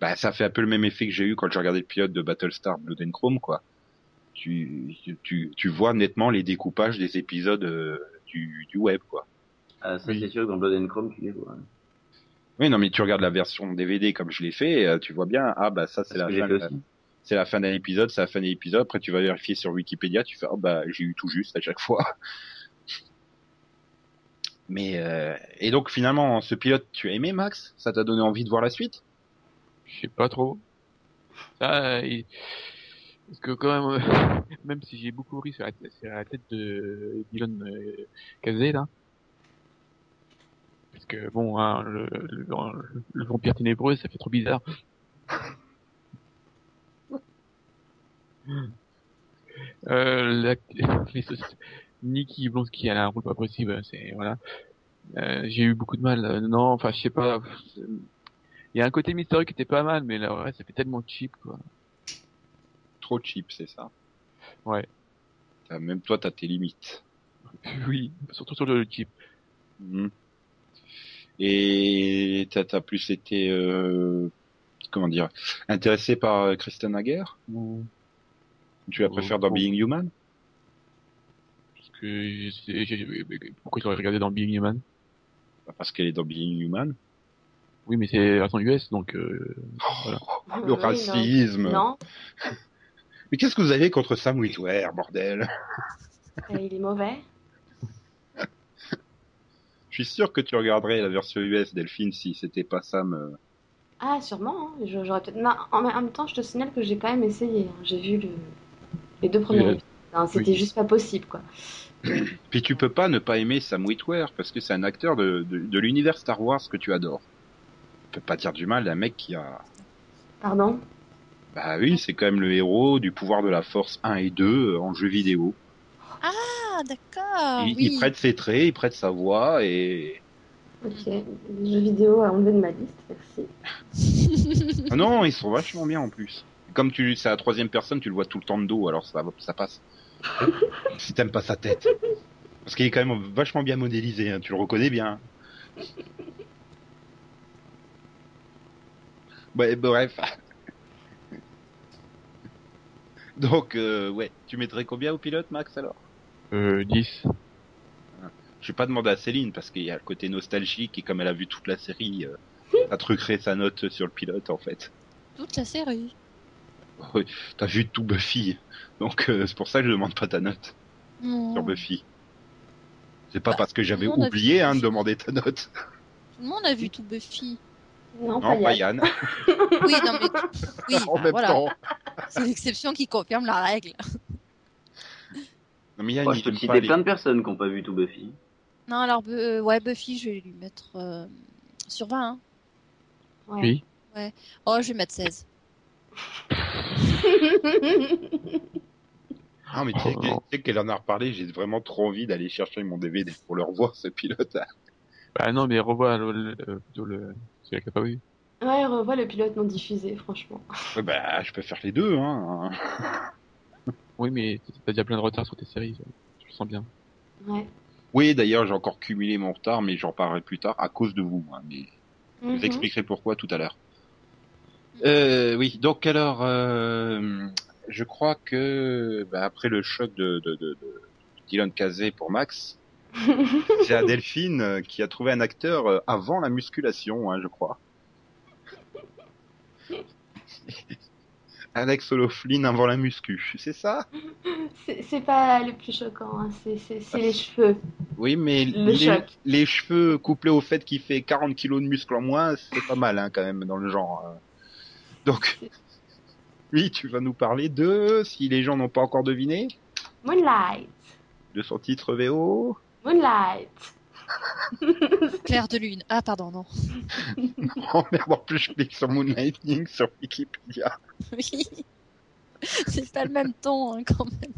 bah ça fait un peu le même effet que j'ai eu quand je regardais le pilote de Battlestar Blood and Chrome quoi. Tu tu tu vois nettement les découpages des épisodes euh, du du web quoi. Ah, ça, Oui. c'est sûr que dans Blood and Chrome, tu les vois. Oui non mais tu regardes la version DVD comme je l'ai fait, euh, tu vois bien ah bah ça c'est C'est ce la la fin d'un épisode, c'est la fin d'un épisode. Après, tu vas vérifier sur Wikipédia, tu fais, oh bah, j'ai eu tout juste à chaque fois. Mais euh, et donc finalement, ce pilote, tu as aimé Max? Ça t'a donné envie de voir la suite? Je sais pas trop. Ça, il- parce que quand même, euh, même si j'ai beaucoup ri sur la, sur la tête de Dylan euh, Kazé, là. Parce que bon, hein, le, le, le vampire ténébreux, ça fait trop bizarre. Euh, la, Nikki Blonsky, elle a un rôle pas possible, c'est voilà. Euh, j'ai eu beaucoup de mal. euh, non, enfin, je sais pas. Il y a un côté mystérieux qui était pas mal, mais le reste, ça fait tellement cheap, quoi. Trop cheap, c'est ça. Ouais. Même toi, t'as tes limites. Oui, surtout sur le cheap. Mhm. Et t'as t'as plus été, euh, comment dire, intéressé par euh, Kristen Hager ou tu la Oh, préfères dans oh. Being Human? Parce que pourquoi j'aurais regardé dans Being Human? Bah, Parce qu'elle est dans Being Human. Oui, mais c'est version US, donc euh, Voilà. Le Oui, non. racisme. Non, Mais qu'est-ce que vous avez contre Sam Witwer, bordel? Euh, il est mauvais. Je suis sûr que tu regarderais la version US Delphine si c'était pas Sam. euh. Ah, sûrement. hein. J'aurais peut-être. En en même temps, je te signale que j'ai quand même essayé. hein. J'ai vu le... les deux premiers Oui, épisodes. hein. C'était oui. juste pas possible, quoi. Puis tu peux pas ne pas aimer Sam Witwer parce que c'est un acteur de, de, de l'univers Star Wars que tu adores. Tu peux pas dire du mal d'un mec qui a. Pardon? Bah oui, c'est quand même le héros du pouvoir de la Force 1 et 2 euh, en jeu vidéo. Ah, d'accord. il, oui. il prête ses traits, il prête sa voix et. Ok. Les jeux vidéo à enlever de ma liste, merci. Ah non, ils sont vachement bien en plus. Comme tu, c'est à la troisième personne, tu le vois tout le temps de dos, alors ça, ça passe. si t'aimes pas sa tête. Parce qu'il est quand même vachement bien modélisé, hein, tu le reconnais bien. Ouais, bref. Donc, euh, ouais, tu mettrais combien au pilote, Max, alors euh, 10. Je vais pas demander à Céline, parce qu'il y a le côté nostalgique, et comme elle a vu toute la série, euh, ça truquerait sa note sur le pilote, en fait. Toute la série. T'as vu tout Buffy, donc euh, c'est pour ça que je demande pas ta note Non. sur Buffy. C'est pas Bah, parce que j'avais oublié vu hein, de demander ta note. Tout le monde a vu tout Buffy. Non, pas Non, pas Yann. Yann. Oui, non, mais. Oui, en bah, même voilà. temps. C'est l'exception qui confirme la règle. Non, mais Yann, Moi, je peux citer les- plein de personnes qui n'ont pas vu tout Buffy. Non, alors, euh, ouais, Buffy, je vais lui mettre euh, sur 20. hein. Ouais. Oui. Oh, je vais mettre 16. Ah, mais tu sais Oh, tu qu'elle en a reparlé, j'ai vraiment trop envie d'aller chercher mon DVD pour le revoir, ce pilote. Bah non, mais revois le, le, le- plutôt le celui qui a pas vu. Ouais, revois le pilote non diffusé, franchement. Ouais, bah, je peux faire les deux, hein. Oui, mais t'as déjà plein de retard sur tes séries. Je le sens bien. Ouais. Oui, d'ailleurs, j'ai encore cumulé mon retard, mais j'en parlerai plus tard à cause de vous. hein, mais je Mhm. vous expliquerai pourquoi tout à l'heure. Euh, oui, donc alors, euh, je crois que bah, après le choc de, de, de, de Dylan Kazé pour Max, c'est Adelphine qui a trouvé un acteur euh, avant la musculation, hein, je crois. Alex O'Loughlin avant la muscu, c'est ça? C'est pas le plus choquant, hein, c'est- les cheveux. Oui, mais Le les, cheveux couplés au fait qu'il fait 40 kilos de muscles en moins, c'est pas mal hein, quand même dans le genre. hein. Donc, oui, tu vas nous parler de, si les gens n'ont pas encore deviné, Moonlight. de son titre VO. Moonlight. Claire de lune. Ah, pardon, non. Oh merde, en plus je clique sur Moonlighting sur Wikipédia. Oui. C'est pas le même ton, hein, quand même.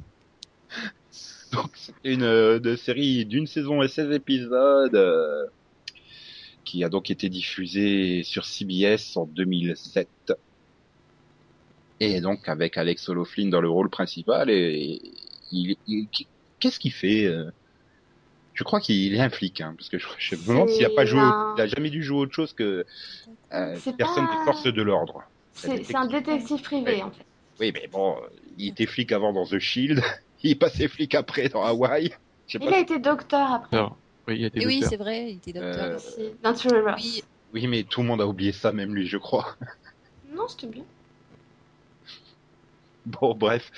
Donc c'est une euh, de série d'une saison et 16 épisodes euh, qui a donc été diffusée sur CBS en 2007. Et donc avec Alex O'Loughlin dans le rôle principal et, il, il- qu'est-ce qu'il fait euh? Je crois qu'il est un flic hein, parce que je, je me demande s'il a pas joué, un- il a jamais dû jouer autre chose que euh, personne pas- des forces de l'ordre. C'est un détective privé, Ouais. en fait. Oui, mais bon, il était flic avant dans The Shield, il est passé flic après dans sais Il a été docteur après. Oui, il a été Et oui, docteur. c'est vrai, il était docteur. Euh, aussi, Oui, mais tout le monde a oublié ça, même lui, je crois. Non, c'était bien. Bon, bref.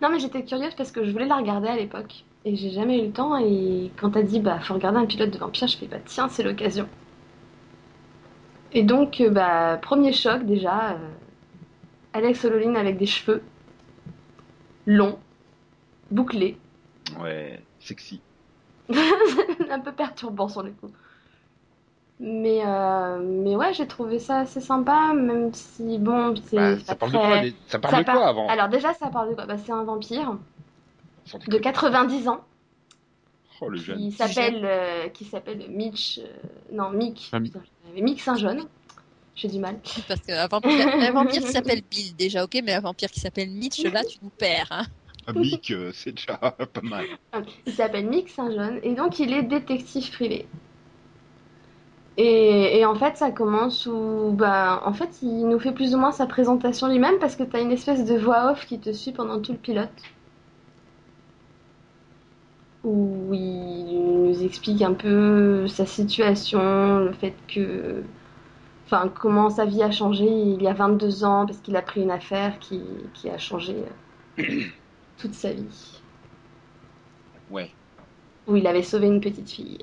Non, mais j'étais curieuse parce que je voulais la regarder à l'époque. Et j'ai jamais eu le temps. Et quand t'as dit, bah, faut regarder un pilote de vampire, je fais, bah, tiens, c'est l'occasion. Et donc, euh, bah, premier choc déjà. euh, Alex O'Loughlin avec des cheveux longs, bouclés. Ouais, sexy. un peu perturbant sur le coup. Mais, euh, mais ouais, j'ai trouvé ça assez sympa, même si, bon, c'est Bah, ça parle de très- quoi Ça parle ça de quoi par- avant? Alors déjà, ça parle de quoi? Bah, C'est un vampire de déconner. 90 ans Oh, le jeune. qui s'appelle euh, qui s'appelle Mitch euh, non Mick Ah, Mick Saint-Jeune j'ai du mal parce qu'un vampire, un vampire qui s'appelle Bill, déjà, ok, mais un vampire qui s'appelle Mitch, là, tu nous perds. Hein. Un bic, euh, c'est déjà pas mal. il s'appelle Mick Saint-Jeune et donc il est détective privé et, et en fait ça commence où bah en fait il nous fait plus ou moins sa présentation lui-même parce que t'as une espèce de voix off qui te suit pendant tout le pilote où il nous explique un peu sa situation, le fait que. Enfin, comment sa vie a changé il y a 22 ans, parce qu'il a pris une affaire qui, qui a changé euh, toute sa vie. Ouais. Où il avait sauvé une petite fille.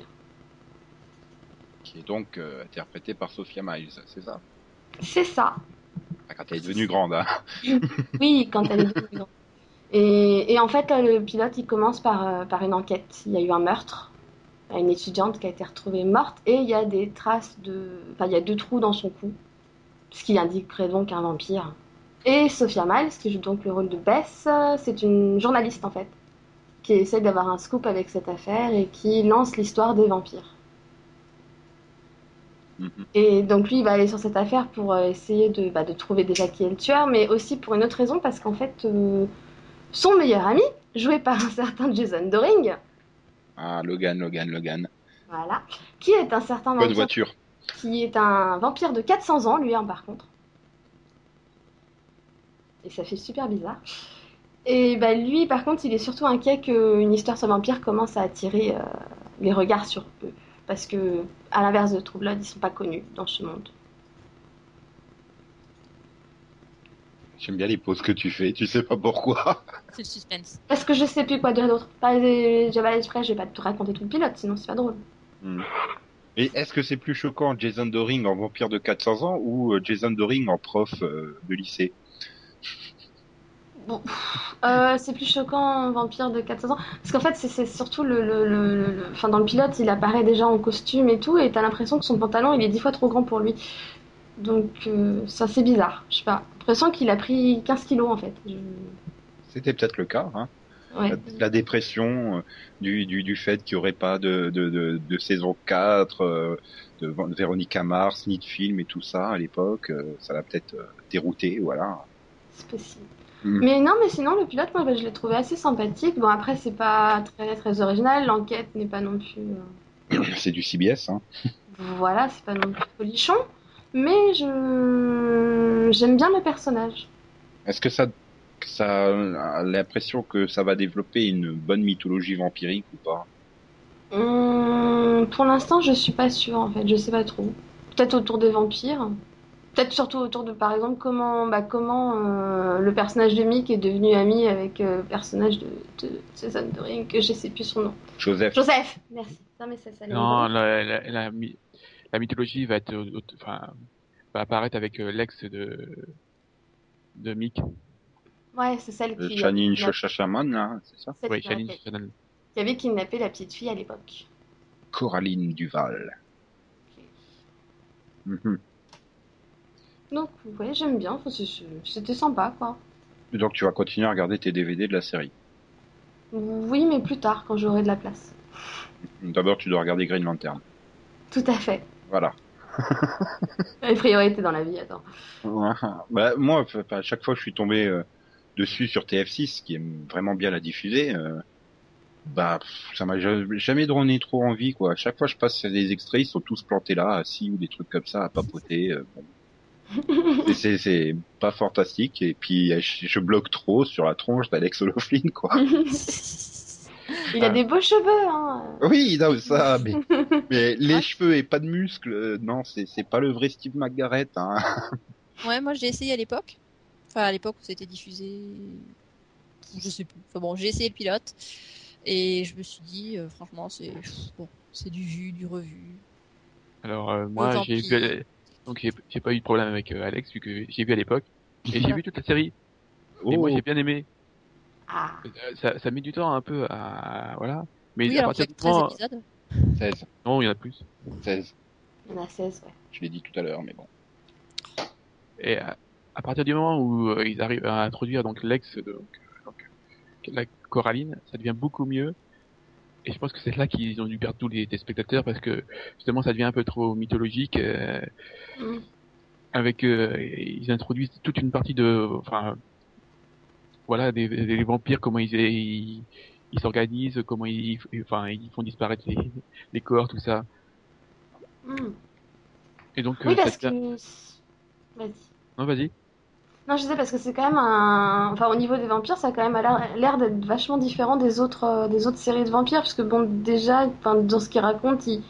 Qui est donc euh, interprétée par Sophia Miles, c'est ça? C'est ça. Ah, Quand elle est devenue grande, hein. Oui, quand elle est devenue grande. Et, et en fait, le pilote, il commence par, euh, par une enquête. Il y a eu un meurtre à une étudiante qui a été retrouvée morte et il y a des traces de... Enfin, il y a deux trous dans son cou, ce qui indiquerait donc un vampire. Et Sophia Miles, qui joue donc le rôle de Bess, euh, c'est une journaliste en fait, qui essaie d'avoir un scoop avec cette affaire et qui lance l'histoire des vampires. Mhm. Et donc lui, il va aller sur cette affaire pour euh, essayer de, bah, de trouver déjà qui est le tueur, mais aussi pour une autre raison, parce qu'en fait, euh, son meilleur ami, joué par un certain Jason Doring, Ah, Logan, Logan, Logan. voilà, qui est un certain Bonne vampire, voiture. qui est un vampire de 400 ans, lui, hein, par contre. Et ça fait super bizarre. Et bah, lui, par contre, il est surtout inquiet qu'une histoire sur vampire commence à attirer euh, les regards sur eux. Parce que, à l'inverse de True Blood, ils sont pas connus dans ce monde. J'aime bien les pauses que tu fais, tu sais pas pourquoi. C'est le suspense. Parce que je sais plus quoi dire d'autre. Pas j'avais l'esprit, je vais pas te raconter tout le pilote, sinon c'est pas drôle. Hmm. Et est-ce que c'est plus choquant Jason Doring en vampire de 400 ans ou euh, Jason Doring en prof euh, de lycée? Bon, euh, c'est plus choquant un vampire de 400 ans. Parce qu'en fait, c'est- c'est surtout le, le, le, le- Enfin, dans le pilote, il apparaît déjà en costume et tout, et t'as l'impression que son pantalon, il est dix fois trop grand pour lui. Donc euh, ça c'est bizarre, je sais pas. J'ai l'impression qu'il a pris 15 kilos en fait. Je- C'était peut-être le cas. Hein. Ouais. La, la dépression euh, du, du, du fait qu'il n'y aurait pas de, de, de, de saison 4, euh, de Véronica Mars, ni de film et tout ça à l'époque, euh, ça l'a peut-être dérouté, voilà. C'est possible. Mm. Mais non, mais sinon, le pilote, moi, je l'ai trouvé assez sympathique. Bon, après, c'est pas très, très original. L'enquête n'est pas non plus. C'est du CBS, hein. Voilà, c'est pas non plus folichon. Mais je. J'aime bien le personnage. Est-ce que ça, que ça a l'impression que ça va développer une bonne mythologie vampirique ou pas? Hum, pour l'instant, je suis pas sûre, en fait. Je sais pas trop. Peut-être autour des vampires. Peut-être surtout autour de, par exemple, comment, bah, comment euh, le personnage de Mick est devenu ami avec euh, le personnage de, de Susan Doring, que je sais plus son nom. Joseph Joseph Merci. Non, mais ça, ça Non, la, la, la, la mythologie va être, au- enfin, va apparaître avec euh, l'ex de de Mick. Ouais, c'est celle euh, qui, Channing qui, Choshachaman, là, c'est ça? Celle Oui, qui, Shannon qui- avait kidnappé la petite fille à l'époque. Coraline Duval. Mhm. Donc, ouais, j'aime bien. C'était sympa, quoi. Donc tu vas continuer à regarder tes DVD de la série? Oui, mais plus tard, quand j'aurai de la place. D'abord, tu dois regarder Green Lantern. Tout à fait. Voilà. Les priorités dans la vie, attends. bah, moi, à chaque fois que je suis tombé euh, dessus sur TF6, qui aime vraiment bien la diffuser, euh, bah, ça m'a ja- jamais donné trop envie, quoi. À chaque fois que je passe sur des extraits, ils sont tous plantés là, assis ou des trucs comme ça, à papoter. euh, bon. C'est, pas fantastique. Et puis, je, je bloque trop sur la tronche d'Alex O'Loughlin, quoi. Il a Ah. des beaux cheveux, hein. Oui, non, ça, mais, mais les cheveux et pas de muscles, euh, non, c'est, pas le vrai Steve McGarrett, hein. Ouais, moi j'ai essayé à l'époque. Enfin, à l'époque où c'était diffusé. Je sais plus. Enfin bon, j'ai essayé le pilote. Et je me suis dit, euh, franchement, c'est bon, c'est du vu, du revu. Alors euh, moi, j'ai vu, donc j'ai pas eu de problème avec euh, Alex vu que j'ai vu à l'époque et j'ai vu toute la série. Et moi, Oh. j'ai bien aimé. Ah. Euh, Ça, ça met du temps un peu à voilà. Mais oui, à partir y a du que 13 moment, épisodes. 16, non, il y en a plus. 16. Il y en a 16, ouais. Je l'ai dit tout à l'heure, mais bon. Et à, à partir du moment où euh, ils arrivent à introduire donc l'ex de donc, donc, la Coraline, ça devient beaucoup mieux. Et je pense que c'est là qu'ils ont dû perdre tous les, les spectateurs parce que justement ça devient un peu trop mythologique. euh, Mm. avec euh, ils introduisent toute une partie de enfin voilà des, des- des vampires comment ils ils ils s'organisent comment ils enfin ils font disparaître les, les corps tout ça Mm. et donc Oui, euh, ça parce que. devient- Vas-y. non vas-y Non, je sais parce que c'est quand même un. Enfin, au niveau des vampires, ça a quand même l'air- d'être vachement différent des autres, euh, des autres séries de vampires, parce que bon, déjà, enfin, dans ce qu'ils racontent, ils...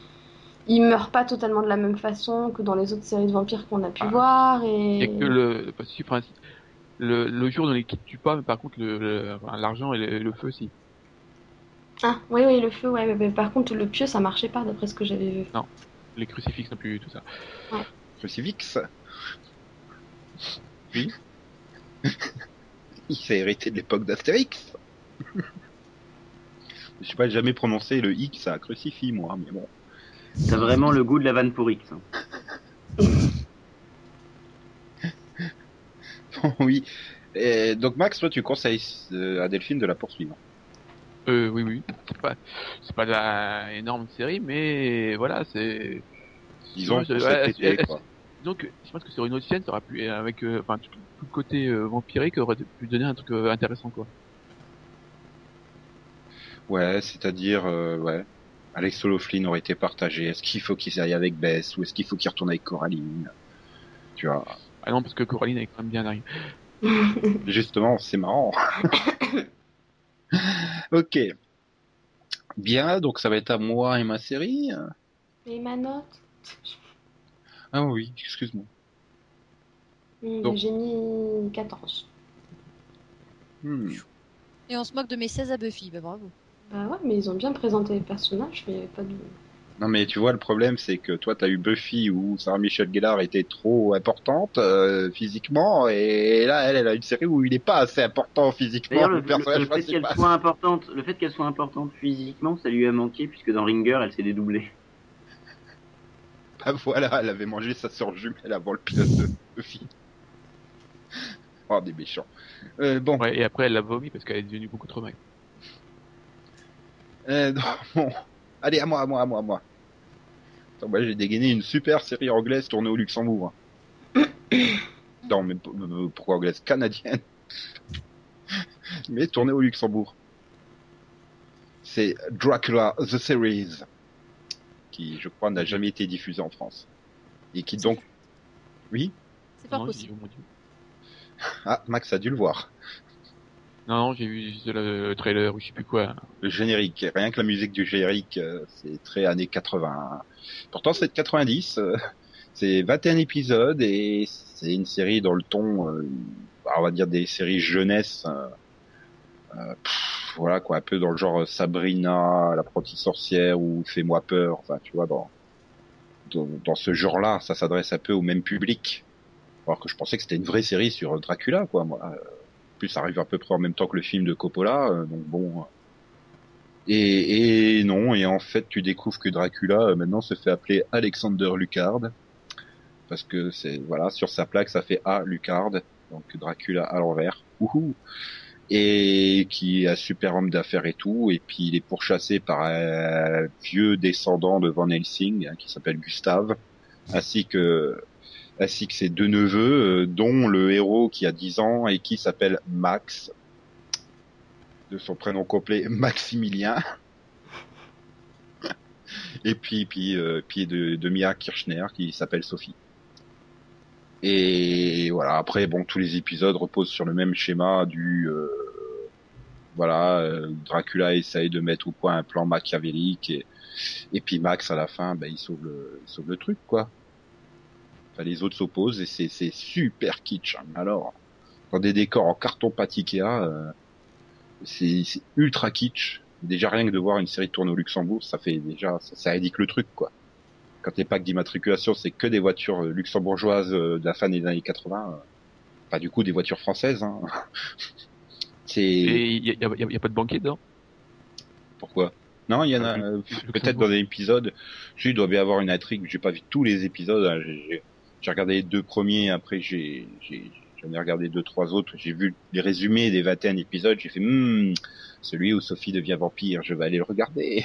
ils meurent pas totalement de la même façon que dans les autres séries de vampires qu'on a pu Ah. voir, et. que le enfin, le, le jour dans l'équipe tue pas mais par contre le le- l'argent et le, le feu si Ah, oui, oui, le feu, ouais, mais, mais par contre, le pieu, ça marchait pas, d'après ce que j'avais vu. les crucifixes non plus tout ça Crucifix Oui. Il s'est hérité de l'époque d'Astérix. Je sais pas jamais prononcé le X à crucifix, moi, mais bon. T'as vraiment le goût de la vanne pour X. hein. oui. Et donc Max, toi, tu conseilles euh, à Delphine de la poursuivre. euh, oui oui c'est pas c'est pas la énorme série mais voilà c'est Disons Ouais. Donc, je pense que sur une autre chaîne, ça aurait pu, avec, euh, enfin, tout, tout le côté euh, vampirique aurait pu donner un truc euh, intéressant, quoi. Ouais, c'est-à-dire, euh, ouais. Alex O'Loughlin aurait été partagé. Est-ce qu'il faut qu'il aille avec Bess ou est-ce qu'il faut qu'il retourne avec Coraline? Tu vois. Ah non, parce que Coraline est quand même bien arrivée. Justement, c'est marrant. ok. Bien, donc ça va être à moi et ma série. Et ma note Ah oui, excuse-moi. Hmm, Donc. J'ai mis 14. Hmm. Et on se moque de mes 16 à Buffy, bah bravo. Bah ouais, mais ils ont bien présenté les personnages, mais il n'y avait pas de. Non mais tu vois, le problème c'est que toi t'as eu Buffy où Sarah Michelle Gellar était trop importante euh, physiquement et là elle, elle a une série où il est pas assez important physiquement. D'ailleurs, le, le personnage le fait qu'elle soit importante, le fait qu'elle soit importante physiquement, ça lui a manqué puisque dans Ringer, elle s'est dédoublée. Bah voilà, elle avait mangé sa sœur jumelle avant le pilote de, film. Oh, des méchants. Euh, bon, Ouais, et après elle l'a vomi parce qu'elle est devenue beaucoup trop maigre. euh, non, bon. Allez, à moi, à moi, à moi, à moi. Attends, moi j'ai dégainé une super série anglaise tournée au Luxembourg. non, mais p- euh, pourquoi anglaise? Canadienne. mais tournée au Luxembourg. C'est Dracula The Series, qui je crois n'a jamais été diffusé en France. Et qui donc... Oui? C'est pas Non, possible. Ah, Max a dû le voir. Non, j'ai vu le trailer ou je sais plus quoi. le générique. Rien que la musique du générique, euh, c'est très années 80. Pourtant, c'est de 90. euh, c'est 21 épisodes et c'est une série dans le ton, euh, on va dire des séries jeunesse. voilà quoi, un peu dans le genre Sabrina, l'apprentie sorcière ou Fais-moi peur. Enfin, tu vois, dans dans, ce genre-là, ça s'adresse un peu au même public. Alors que je pensais que c'était une vraie série sur Dracula, quoi. Moi, plus, arrive à peu près en même temps que le film de Coppola, euh, donc bon. Et, et non, et en fait, tu découvres que Dracula euh, maintenant se fait appeler Alexander Lucard, parce que c'est voilà sur sa plaque ça fait A Lucard, donc Dracula à l'envers. Ouhou. Et qui est un super homme d'affaires et tout, et puis il est pourchassé par un vieux descendant de Van Helsing hein, qui s'appelle Gustave, ainsi que ainsi que ses deux neveux, euh, dont le héros qui a 10 ans et qui s'appelle Max, de son prénom complet Maximilien. Et puis, puis, euh, puis de, de Mia Kirchner qui s'appelle Sophie. Et voilà. Après, bon, tous les épisodes reposent sur le même schéma du, euh, voilà, euh, Dracula essaye de mettre au point un plan machiavélique et, et puis Max à la fin, ben, il sauve le, il sauve le truc, quoi. Enfin, les autres s'opposent et c'est, c'est super kitsch. hein. Alors, dans des décors en carton pâte Ikea, euh, c'est, c'est ultra kitsch. Déjà rien que de voir une série tournée au Luxembourg, ça fait déjà, ça, ça indique le truc, quoi. Quand les packs d'immatriculation, c'est que des voitures euh, luxembourgeoises euh, de la fin des années 80, euh, pas du coup des voitures françaises. Hein. c'est Et il y a, y a- y a pas de banquier dedans? Pourquoi? Non, il y en a euh, peut-être dans des épisodes. Si, il doit bien y avoir une intrigue. J'ai pas vu tous les épisodes. hein. J'ai- regardé les deux premiers. Après, j'ai j'en ai regardé deux, trois autres. J'ai vu les résumés des 21 épisodes. J'ai fait hmm, celui où Sophie devient vampire. Je vais aller le regarder.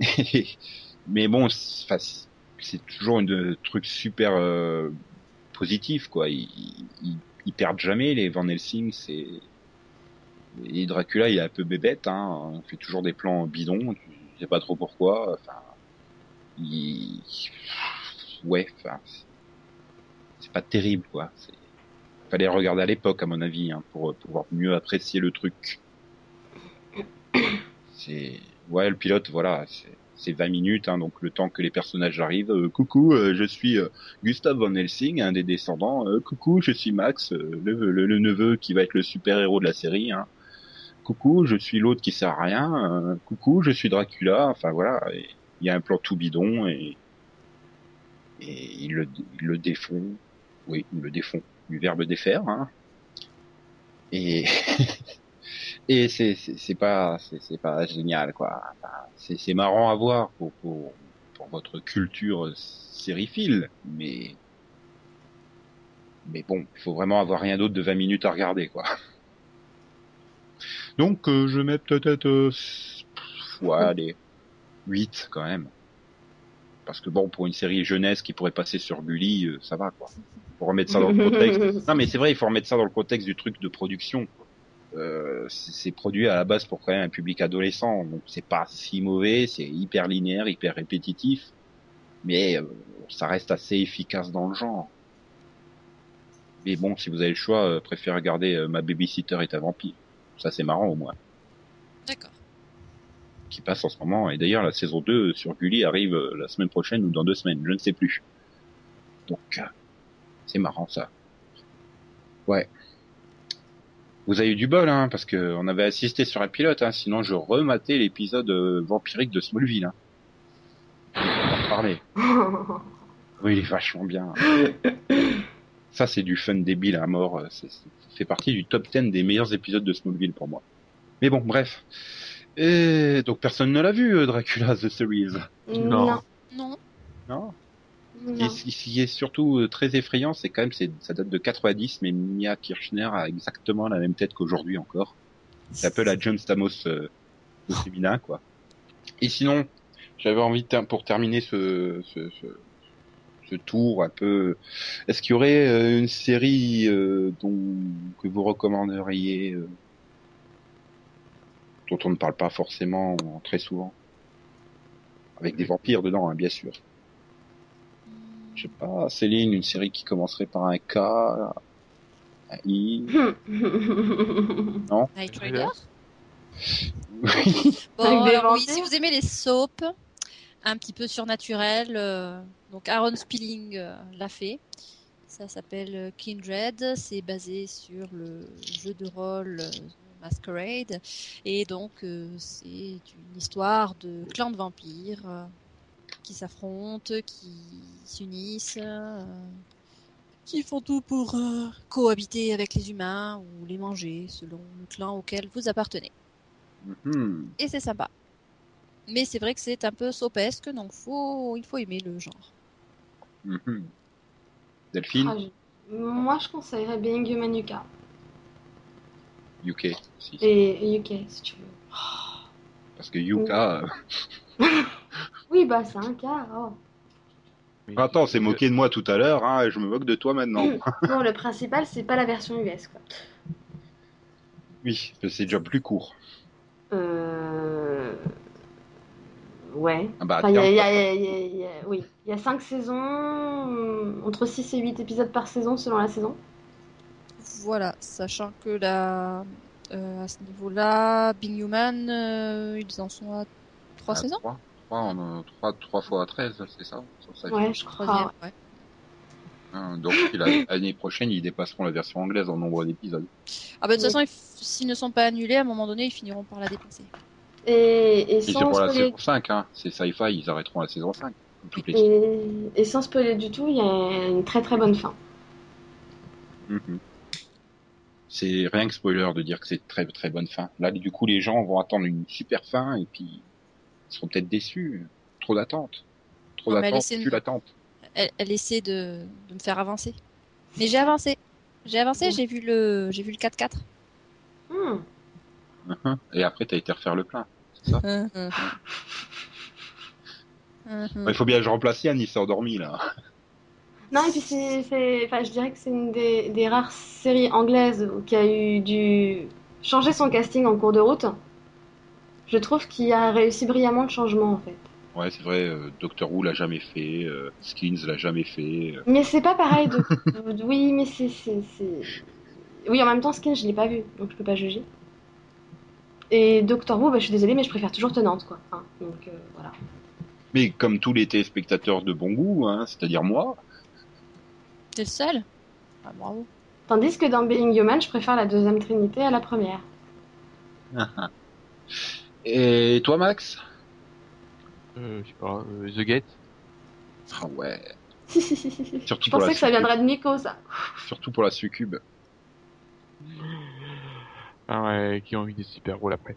Mais bon, c'est toujours un truc super euh, positif, quoi. Ils, ils, ils perdent jamais les Van Helsing. C'est et Dracula, il est un peu bébête, hein. On fait toujours des plans bidons. Tu sais pas trop pourquoi. Enfin, il... ouais, enfin, pas terrible, quoi. Fallait regarder à l'époque, à mon avis, hein, pour pouvoir mieux apprécier le truc. C'est, ouais, le pilote, voilà, c'est c'est 20 minutes, hein, donc le temps que les personnages arrivent. Euh, coucou, euh, je suis euh, Gustave Van Helsing, un des descendants. Euh, coucou, je suis Max, euh, le, le- le neveu qui va être le super héros de la série. Hein. Coucou, je suis l'autre qui sert à rien. Euh, coucou, je suis Dracula. Enfin voilà, il y a un plan tout bidon et et ils le ils le défont. Oui, le défont. Du verbe défaire. Hein. Et et c'est c'est pas c'est pas génial quoi. C'est c'est marrant à voir pour pour pour votre culture sériephile, mais mais bon, il faut vraiment avoir rien d'autre de 20 minutes à regarder quoi. Donc euh, je mets peut-être euh, ouais, allez, 8 quand même. Parce que bon, pour une série jeunesse qui pourrait passer sur Gulli, euh, ça va quoi. Faut remettre ça dans le contexte. Non mais c'est vrai, il faut remettre ça dans le contexte du truc de production. Euh, c'est produit à la base pour quand même un public adolescent, donc c'est pas si mauvais, c'est hyper linéaire, hyper répétitif, mais euh, ça reste assez efficace dans le genre. Mais bon, si vous avez le choix, euh, préférez regarder euh, Ma Babysitter est un vampire. Ça c'est marrant au moins, D'accord. qui passe en ce moment. Et d'ailleurs, la saison 2 sur Gulli arrive euh, la semaine prochaine ou dans deux semaines, je ne sais plus. Donc, euh, c'est marrant ça. Ouais. Vous avez eu du bol, hein, parce que on avait assisté sur un pilote, hein, sinon je rematais l'épisode euh, vampirique de Smallville. Hein. On va en parler. Oui, il est vachement bien. Ça, c'est du fun débile à mort. c'est- c'est- Ça fait partie du top 10 des meilleurs épisodes de Smallville pour moi. Mais bon, bref. Et donc personne ne l'a vu, euh, Dracula The Series. Non. non. Non? Ce qui est surtout euh, très effrayant, c'est quand même, c'est, ça date de 90, mais Mia Kirchner a exactement la même tête qu'aujourd'hui encore. C'est un peu la John Stamos euh, au féminin, quoi. Et sinon, j'avais envie de, ter- pour terminer ce, ce, ce, ce tour un peu, est-ce qu'il y aurait euh, une série euh, dont que vous recommanderiez, euh, dont on ne parle pas forcément très souvent, avec des vampires dedans, hein, bien sûr. Je sais pas, Céline, une série qui commencerait par un K, un I. Night Rider? Oui. Bon, alors oui, si vous aimez les soaps, un petit peu surnaturel, euh, donc Aaron Spilling euh, l'a fait. Ça s'appelle euh, Kindred. C'est basé sur le jeu de rôle Masquerade. Et donc, euh, c'est une histoire de clan de vampires euh, qui s'affrontent, qui s'unissent, euh, qui font tout pour euh, cohabiter avec les humains ou les manger selon le clan auquel vous appartenez Mhm. et c'est sympa. Mais c'est vrai que c'est un peu sopesque, donc faut, il faut aimer le genre. Mhm. Delphine, Ah, je- Moi, je conseillerais Being Human Yuka. UK. Si. Et et UK, si tu veux. Parce que Yuka. euh, Oui, bah c'est un quart. Oh. Attends, c'est moqué de moi tout à l'heure, hein, et je me moque de toi maintenant. Mm. Non, le principal, c'est pas la version US, quoi. Oui, c'est déjà plus court. Euh... Ouais. Ah bah, enfin, oui, il y a 5 saisons, mm, entre 6 et 8 épisodes par saison selon la saison. Voilà, sachant que là, euh, à ce niveau-là, Big Human, euh, ils en sont à 3 saisons en euh, 3, 3 fois 13, c'est ça, Ouais, je crois ouais. Hein, donc l'année prochaine, ils dépasseront la version anglaise en nombre d'épisodes. Ah bah de toute façon, s'ils ne sont pas annulés, à un moment donné, ils finiront par la dépasser. Et, sans c'est pour spoiler... la saison 5, hein. c'est sci-fi, ils arrêteront la saison 5. Et... sans spoiler du tout, il y a une très très bonne fin. Mm-hmm. C'est rien que spoiler de dire que c'est très très bonne fin. Là, du coup, les gens vont attendre une super fin et puis seront peut-être déçus. Trop d'attente. Trop d'attente. Elle, elle essaie de, de me faire avancer. Mais j'ai avancé. J'ai avancé, j'ai vu le, j'ai vu le 4-4. Hmm. Mhm. Et après, t'as été refaire le plein. C'est ça? Hum, hum. Hum, Il faut bien que je remplace Yann, il s'est endormi là. Non, et puis c'est, c'est- enfin, je dirais que c'est une des, des rares séries anglaises qui a eu dû changer son casting en cours de route. Je trouve qu'il a réussi brillamment le changement en fait. Ouais, c'est vrai, euh, Doctor Who l'a jamais fait, euh, Skins l'a jamais fait. euh. Mais c'est pas pareil de... Oui, mais c'est, c'est, c'est- Oui, en même temps, Skin, je l'ai pas vu, donc je peux pas juger. Et Doctor Who, bah, je suis désolée, mais je préfère toujours Tenante, quoi. Hein, donc euh, voilà. Mais comme tous les téléspectateurs de bon goût, hein, c'est-à-dire moi, T'es le seul? Ah, Bravo. Tandis que dans Being Human, je préfère la deuxième trinité à la première. Et toi, Max Euh, je sais pas, euh, The Gate. Ah ouais, Si, si, si, si, si. Surtout Je pensais que ça viendrait de Nico, ça. surtout pour la succube. Ah ouais, qui ont eu des super rôles après.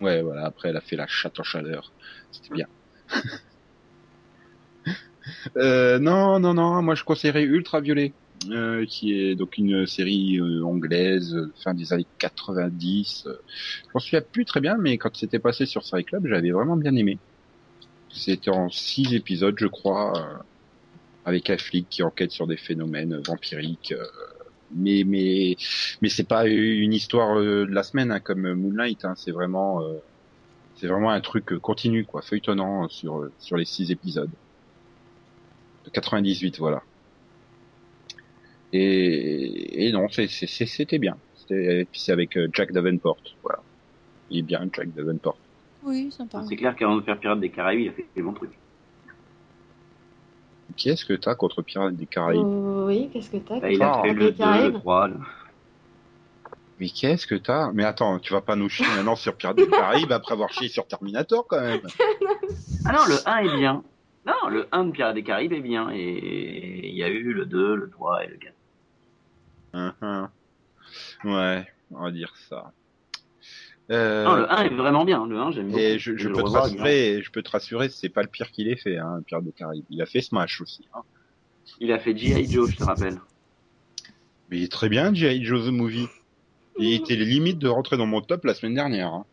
Ouais, voilà, après elle a fait la chatte en chaleur. C'était bien. euh, non, non, non, moi je conseillerais Ultraviolet, euh, qui est donc une série euh, anglaise, euh, fin des années 90. Euh, Je m'en souviens plus très bien, mais quand c'était passé sur Série Club, j'avais vraiment bien aimé. C'était en six épisodes, je crois, euh, avec un flic qui enquête sur des phénomènes vampiriques. mais mais mais c'est pas une histoire de la semaine hein, comme Moonlight. Hein, c'est vraiment c'est vraiment un truc continu, quoi, feuilletonnant sur sur les six épisodes. De 98, voilà. Et, et non, c'était bien. Et puis c'est avec euh, Jack Davenport, voilà. Il est bien, Jack Davenport. Oui, sympa. C'est clair qu'avant de faire Pirates des Caraïbes, il a fait des bons trucs. Qui est-ce que t'as contre Pirates des Caraïbes? Euh, oui, qu'est-ce que t'as Bah, il a Ah, fait Des le 2, le Caraïbes? 3. le- Mais qu'est-ce que t'as? Mais attends, tu vas pas nous chier maintenant sur Pirates des Caraïbes après avoir chié sur Terminator quand même. Ah non, le 1 est bien. Non, le 1 de Pirates des Caraïbes est bien. Et il y a eu le 2, le 3 et le 4. Hum. Ouais, on va dire ça. Euh, Non, le 1 est vraiment bien. Le 1, j'aime. Et je, peux rassurer, je peux te rassurer, c'est pas le pire qu'il ait fait, hein, Pierre Caraïbes. Il a fait Smash aussi. Hein. Il a fait G.I. Joe, je te rappelle. Mais il est très bien, G.I. Joe The Movie. Il était les limites de rentrer dans mon top la semaine dernière. hein.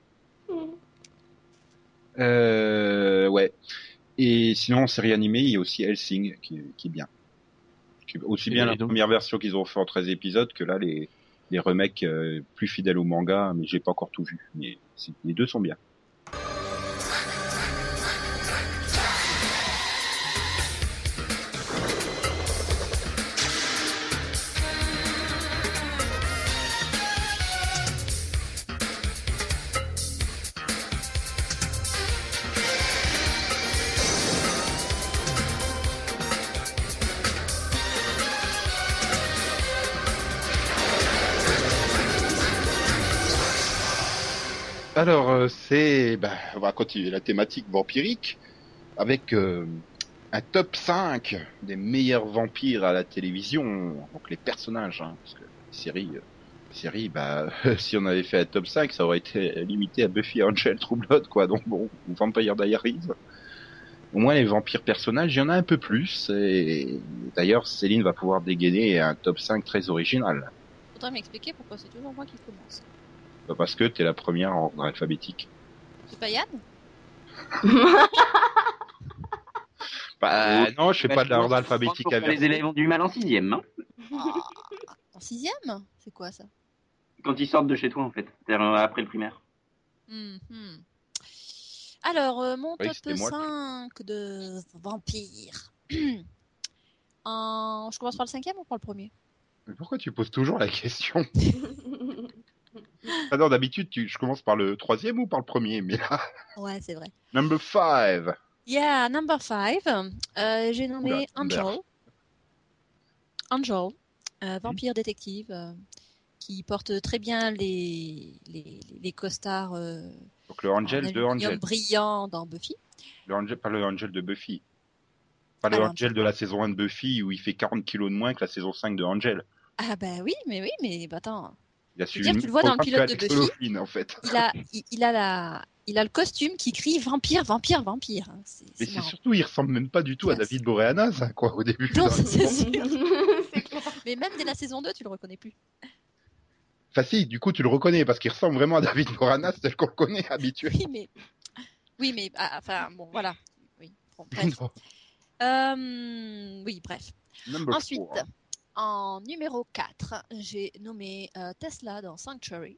Euh, ouais. Et sinon, en série animée, il y a aussi Helsing qui, qui est bien. Aussi bien la première version qu'ils ont fait en 13 épisodes que là, les, les remakes euh, plus fidèles au manga, mais j'ai pas encore tout vu. Mais les deux sont bien. C'est, bah, on va continuer la thématique vampirique avec euh, un top 5 des meilleurs vampires à la télévision, donc les personnages, hein, parce que les séries, euh, bah, si on avait fait un top 5, ça aurait été limité à Buffy, Angel, True Blood, quoi. Donc bon, ou Vampire Diaries. Au moins les vampires personnages, il y en a un peu plus. Et d'ailleurs, Céline va pouvoir dégainer un top 5 très original. Faudrait m'expliquer pourquoi c'est toujours moi qui commence. Pas Parce que t'es la première en ordre alphabétique. C'est pas Yann? Bah, Oh, non, je fais pas de l'ordre alphabétique avec. Les élèves ont du mal en sixième, hein Ah, En sixième? C'est quoi ça? Quand ils sortent de chez toi, en fait. C'est-à-dire euh, après le primaire. Hmm, hmm. Alors, euh, mon Oui, top c'était moi. 5 de vampires. En- Je commence par le cinquième ou par le premier? Mais pourquoi tu poses toujours la question? D'habitude, tu... je commence par le troisième ou par le premier, mais là, Ouais, c'est vrai. number five. Yeah, number 5. J'ai nommé Oula. Angel. Angel, euh, vampire détective, euh, qui porte très bien les, les, les costards euh, Donc le Angel de Angel. brillant dans Buffy. Le Angel, pas le Angel de Buffy. Pas le Ah, Angel de la saison 1 de Buffy où il fait 40 kilos de moins que la saison 5 de Angel. Ah bah oui, mais oui, mais bah, attends, Il a suivi dire, tu le vois dans le pilote de Buffy en fait. il a, il, il a la, il a le costume qui crie vampire, vampire, vampire. hein. C'est Mais c'est surtout, il ressemble même pas du tout à. David Boreanaz, hein, quoi, au début. Non, c'est c'est sûr. Mais même dès la saison 2, tu le reconnais plus. Enfin si, du coup, tu le reconnais parce qu'il ressemble vraiment à David Boreanaz tel qu'on le connaît habitué. Oui, mais, oui, mais, ah, enfin, bon, voilà. Oui, bon, bref. Euh, oui, bref. Number Ensuite, four. En numéro 4, j'ai nommé euh, Tesla dans Sanctuary,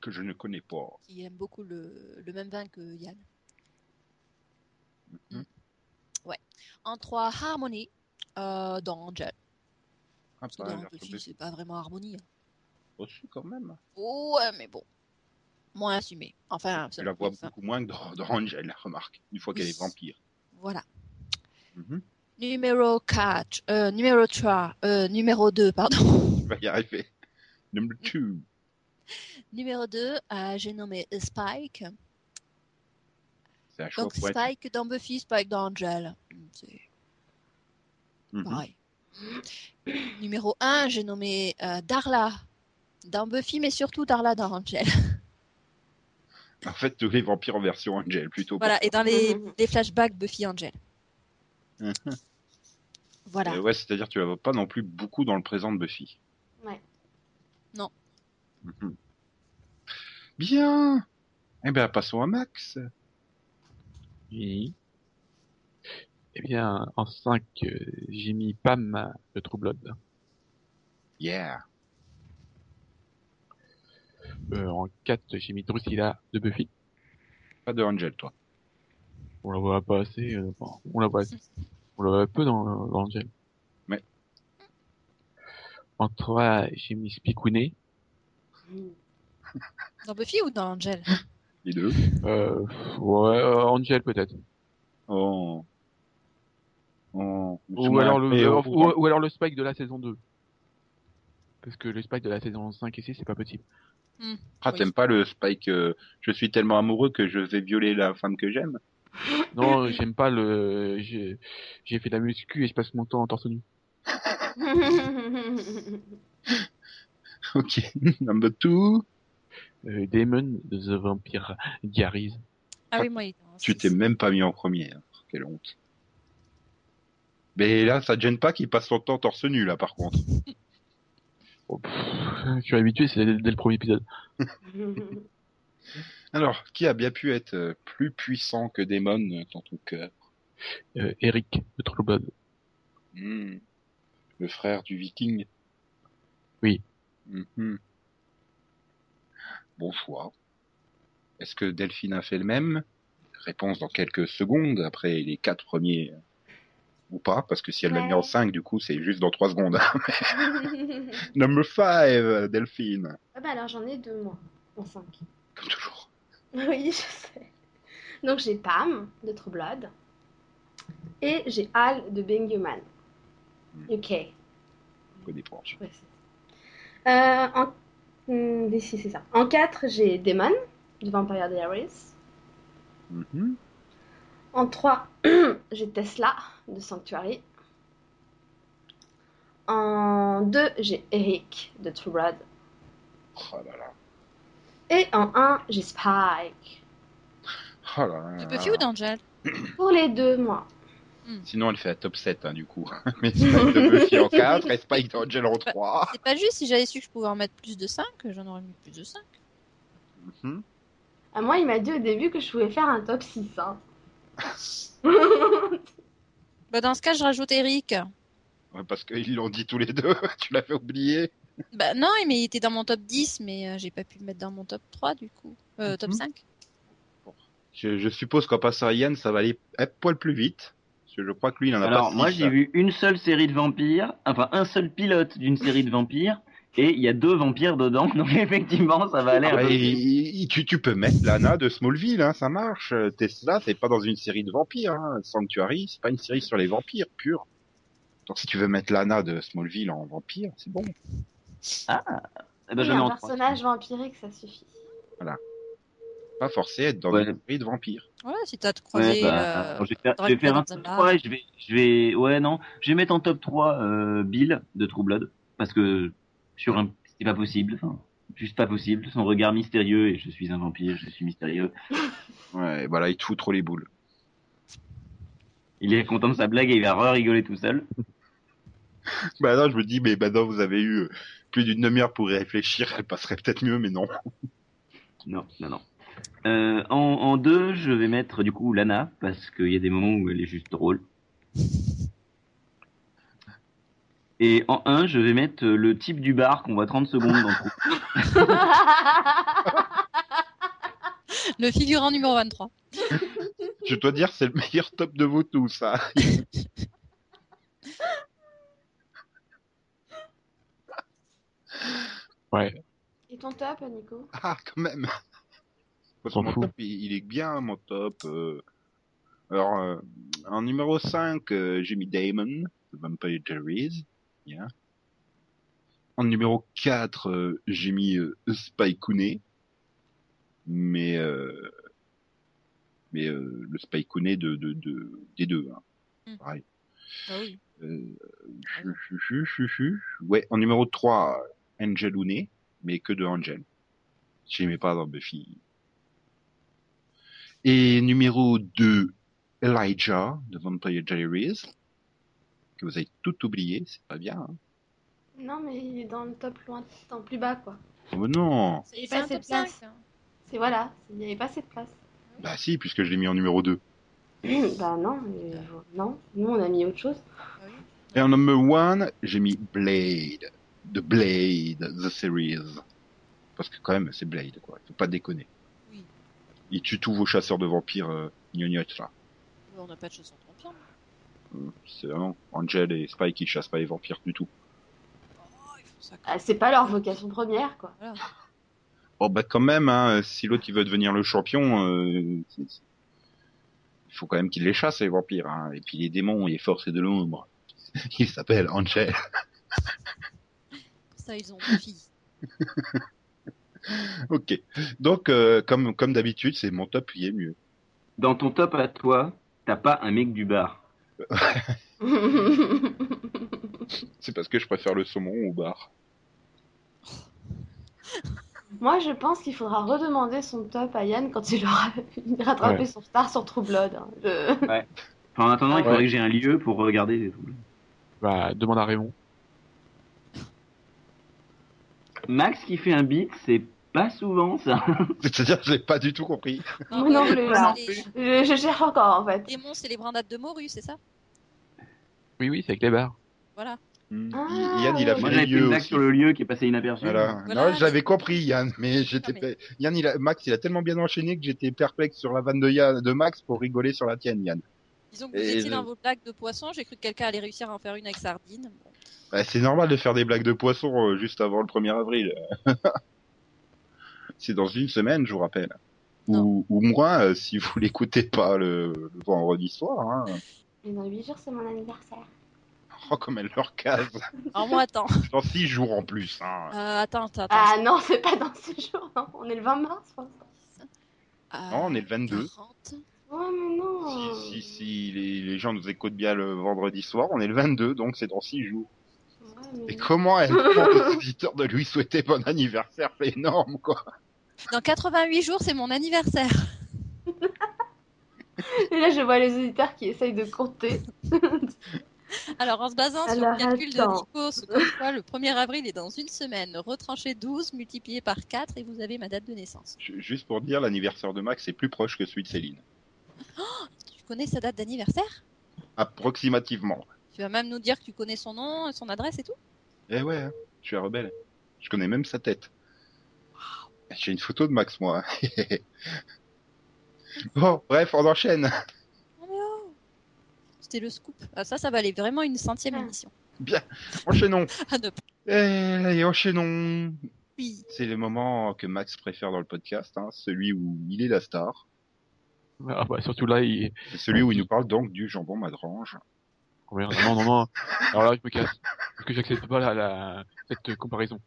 que je ne connais pas. qui aime beaucoup le, le même vin que Yann. Mhm. Ouais. En 3, Harmony euh, dans Angel. Ah, tombé c'est pas vraiment harmonie. hein. aussi, quand même. Ouais, mais bon. Moins assumé. Enfin, Tu la vois beaucoup moins que dans, dans Angel, remarque, une fois qu'elle est vampire. Voilà. Mhm. Numéro 4, euh, numéro 3, euh, numéro 2, pardon. Tu vas y arriver. Number two. numéro 2, euh, j'ai nommé Spike. C'est un choix Donc. Spike dans Buffy, Spike dans Angel. C'est Mhm. pareil. numéro 1, j'ai nommé euh, Darla dans Buffy, mais surtout Darla dans Angel. En fait, tous les vampires en version Angel, plutôt. voilà, et dans les, Mhm. les flashbacks Buffy Angel. Voilà. Euh, ouais, c'est-à-dire que tu la vois pas non plus beaucoup dans le présent de Buffy. Ouais. Non. Mhm. Bien. Eh bien, passons à Max. Oui. Eh bien, en 5, j'ai mis Pam de True Blood. Yeah. Euh, en 4, j'ai mis Drusilla de Buffy. Pas de Angel, toi. On la voit pas assez. euh, bon, on la voit assez. On la voit peu dans, dans Angel. Ouais. En 3, j'ai mis Spikouné. Dans Buffy ou dans Angel? Les deux. Euh, ouais, euh, Angel peut-être. Oh. Oh. Ou alors, le, Et, ou, oh, ou alors le Spike de la saison 2. Parce que le Spike de la saison 5 et 6, c'est pas possible. Ah, Oui. t'aimes pas le Spike euh, Je suis tellement amoureux que je vais violer la femme que j'aime. Non, j'aime pas le... J'ai fait de la muscu et je passe mon temps en torse nu. Ok. Number two. Euh, Damon de The Vampire Diaries. Ah oui, moi, il est dans Tu t'es même pas mis en premier. hein. Quelle honte. Mais là, ça te gêne pas qu'il passe son temps torse nu, là, par contre. Oh, pff, je suis habitué, c'est dès, dès le premier épisode. Alors, qui a bien pu être euh, plus puissant que Daemon euh, dans ton cœur? Euh, Eric, True Blood. Hmm. Le frère du viking? Oui. Mhm. Bon choix. Est-ce que Delphine a fait le même? Réponse dans quelques secondes, après les quatre premiers. Ou pas, parce que si elle l'a mis en Ouais. 5, du coup, c'est juste dans trois secondes. Number 5, Delphine. Ah bah alors j'en ai deux moi, en cinq. Comme toujours. Oui, je sais. Donc j'ai Pam de True Blood et j'ai Al de Being Human. Ok. Je connais pas. Ouais, euh, en... hmm, si, c'est ça. En 4, j'ai Demon de Vampire Diaries. Mhm. En 3, j'ai Tesla de Sanctuary. En 2, j'ai Eric de True Blood. Oh là là. Et en 1, j'ai Spike. Oh là là. De Buffy ou d'Angel Pour les deux, moi. Sinon, elle fait un top 7, hein, du coup. Mais Spike de Buffy en 4 et Spike d'Angel en 3. C'est pas juste, si j'avais su que je pouvais en mettre plus de 5, j'en aurais mis plus de 5. Mhm. Ah, moi, il m'a dit au début que je pouvais faire un top 6. Hein. Bah dans ce cas, je rajoute Eric. Ouais, parce qu'ils l'ont dit tous les deux. tu l'avais oublié. Bah non, mais il était dans mon top 10, mais euh, j'ai pas pu le mettre dans mon top 3 du coup. Euh, top Mhm. 5. Je, je suppose qu'en passant à Yann, ça va aller un poil plus vite. Parce que je crois que lui, il en a Alors, pas moi, j'ai vu une seule série de vampires, enfin, un seul pilote d'une série de vampires, et il y a deux vampires dedans, donc effectivement, ça va aller Ah un bah, peu et- tu, tu peux mettre Lana de Smallville, hein, ça marche. Tesla, c'est pas dans une série de vampires. Hein. Sanctuary, c'est pas une série sur les vampires pure. Donc si tu veux mettre Lana de Smallville en vampire, c'est bon. Eh ben, Oui, ai un personnage vampirique, ça suffit. Pas forcé à être dans Ouais. une série de vampires. Voilà, si t'as te Ouais, croisé. bah, euh, je vais faire, je Dracula vais faire un top un 3 et je vais, je vais, ouais, non, je vais mettre en top 3 euh, Bill de True Blood, parce que sur un, c'est pas possible, enfin, juste pas possible, son regard mystérieux, et je suis un vampire, je suis mystérieux. Ouais, voilà, il te fout trop les boules. Il est content de sa blague et il va re-rigoler tout seul. Bah non, je me dis, mais maintenant vous avez eu euh, plus d'une demi-heure pour y réfléchir, elle passerait peut-être mieux, mais non. Non, non, non. Euh, en, en deux, je vais mettre du coup Lana, parce qu'il y a des moments où elle est juste drôle. Et en un, je vais mettre le type du bar qu'on voit 30 secondes dans le trou. Le figurant numéro 23. Je dois dire, c'est le meilleur top de vous tous. hein. Ouais. Et ton top, Nico? Ah, quand même. Parce que mon top, il, il est bien, mon top. euh. Alors, euh, en numéro 5, euh, j'ai mis Damon, de Vampire Diaries. Bien. En numéro 4, euh, j'ai mis euh, Spy Kune. Mais, euh, mais euh, le Spy Kune de, de, de, des deux. Hein. Mm. Pareil. Ah oui. Euh. Ouais, en numéro 3, Angel Une, mais que de Angel. J'aimais pas dans Buffy. Et numéro 2, Elijah de Vampire Diaries, que vous avez tout oublié, c'est pas bien. Hein. Non, mais il est dans le top loin, en plus bas, quoi. Oh non Il est C'est pas de place. 5. C'est voilà, il n'y avait pas assez de place. Bah si, puisque je l'ai mis en numéro 2. bah non, mais, euh, non, nous on a mis autre chose. Ah oui. Et en numéro 1, j'ai mis Blade, de Blade, The Series. Parce que quand même, c'est Blade, quoi. Faut pas déconner. Oui. Il tue tous vos chasseurs de vampires euh, gnognottes, là. On n'a pas de choses en vampire. Euh, C'est vraiment Angel et Spike qui chassent pas les vampires du tout. Oh, Ah, c'est pas leur vocation première, quoi. Voilà. Oh bah quand même, hein, si l'autre il veut devenir le champion, euh, c'est- c'est- il faut quand même qu'il les chasse les vampires. Hein. Et puis les démons, les forces de l'ombre. Il s'appelle Angel. Ça, ils ont des filles. ok. Donc euh, comme comme d'habitude, c'est mon top qui est mieux. Dans ton top à toi, t'as pas un mec du bar. C'est parce que je préfère le saumon au bar. Moi, je pense qu'il faudra redemander son top à Yann quand il aura rattrapé Ouais. son star sur True Blood. hein. Je- Enfin, en attendant, il Ouais. faudrait que j'ai un lieu pour regarder. Bah, demande à Raymond. Max qui fait un beat, c'est pas souvent ça. C'est-à-dire, j'ai pas du tout compris. Non plus, c'est là. les- Je, je cherche encore en fait. Démons, c'est les brindades de morue, c'est ça? Oui, oui, c'est avec les bars. Voilà. Hmm. Ah, Yann, il a fait les blague aussi. sur le lieu qui est passé inaperçu. Voilà. Voilà, non, j'avais compris Yann, mais j'étais Non, mais- Yann, il a... Max, il a tellement bien enchaîné que j'étais perplexe sur la vanne de Yann, de Max pour rigoler sur la tienne, Yann. Disons que vous Et étiez je- dans vos blagues de poisson, j'ai cru que quelqu'un allait réussir à en faire une avec sardine. Bon. Bah, c'est normal de faire des blagues de poisson euh, juste avant le 1er avril. c'est dans une semaine, je vous rappelle. Ou, ou moins euh, si vous l'écoutez pas le, le vendredi soir. Hein. Et dans 8 jours, c'est mon anniversaire. Oh, comme elle leur case. Alors moi, attends. Dans 6 jours en plus. Hein. Euh, attends, attends, attends. Ah non, c'est pas dans ce jour, non. On est le 20 mars, l'instant. Ah, Non, on est le 22. 40. Ouais, mais non. Si, si, si les, les gens nous écoutent bien le vendredi soir, on est le 22, donc c'est dans 6 jours. Mais- Et comment elle demande aux auditeurs de lui souhaiter bon anniversaire, c'est énorme, quoi? Dans 88 jours, c'est mon anniversaire. Et là, je vois les auditeurs qui essayent de compter. Alors, en se basant sur le calcul attends. de comme quoi le 1er avril est dans une semaine, retranchez 12, multiplié par 4 et vous avez ma date de naissance. Ju- Juste pour dire, l'anniversaire de Max est plus proche que celui de Céline. Tu connais sa date d'anniversaire? Approximativement. Tu vas même nous dire que tu connais son nom, son adresse et tout Eh ouais, hein, je suis un rebelle. Je connais même sa tête. J'ai une photo de Max, moi. bon, bref, on enchaîne. Oh, oh C'était le scoop. Ah, ça, ça valait vraiment une centième Ah. émission. Enchaînons. Ah, Et enchaînons. plus. C'est le moment que Max préfère dans le podcast, hein, celui où il est la star. Ah, bah, surtout là, il... C'est celui où il nous parle donc du jambon madrange. Non, non, non. Alors là, je me casse. Parce que j'accepte pas la, la... cette comparaison.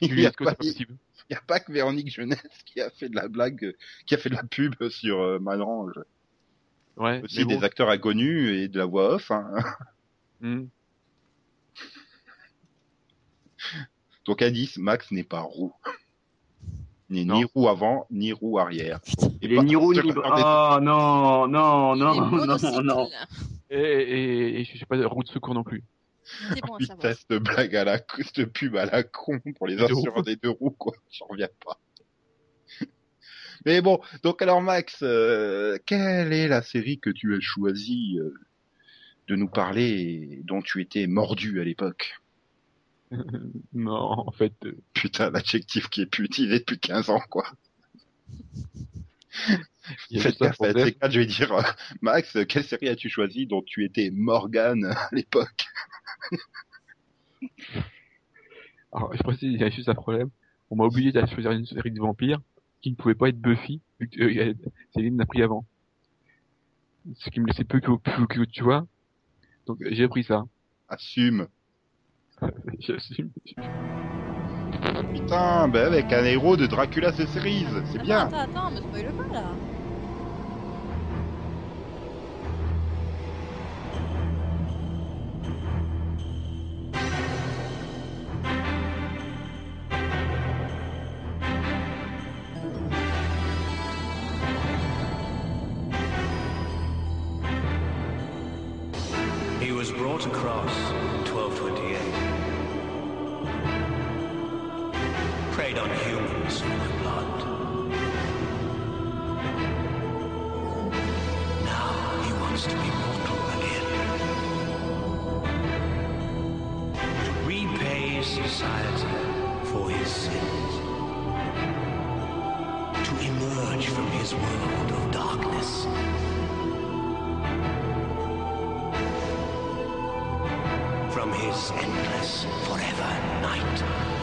Il Lui, n'y a, pas- il y a pas que Véronique Jeunesse qui a fait de la blague, euh, qui a fait de la pub sur euh. Ouais, Aussi bon. des acteurs inconnus et de la voix off. Hein. Hmm. Donc indice, Max n'est pas roux. Non. ni roux avant, ni roux arrière. Il est pas ni roux sur ni... Oh non, non, non, non, non. Et, et, et je suis pas de roue de secours non plus. C'est bon Putain, savoir. cette blague à la con, cette pub à la con pour les Les assureurs des deux roues, quoi. J'en reviens pas. Mais bon, donc alors Max, euh, quelle est la série que tu as choisi euh, de nous parler et dont tu étais mordu à l'époque? Non, en fait, euh, Putain, l'adjectif qui est plus utilisé depuis 15 ans, quoi. il Faites gaffe, à problème. ces cas, je vais dire, euh, Max, quelle série as-tu choisi dont tu étais Morgane à l'époque? Alors, je précise, il y a juste un problème. On m'a obligé de choisir une série de vampires qui ne pouvait pas être Buffy, vu que euh, Céline l'a pris avant. Ce qui me laissait peu que tu vois. Donc, j'ai pris ça. Assume. J'assume. Putain, ben avec un héros de Dracula The Series, c'est bien. Attends, attends, me spoil pas là. He wants to be mortal again. To repay society for his sins. To emerge from his world of darkness. from his endless forever night.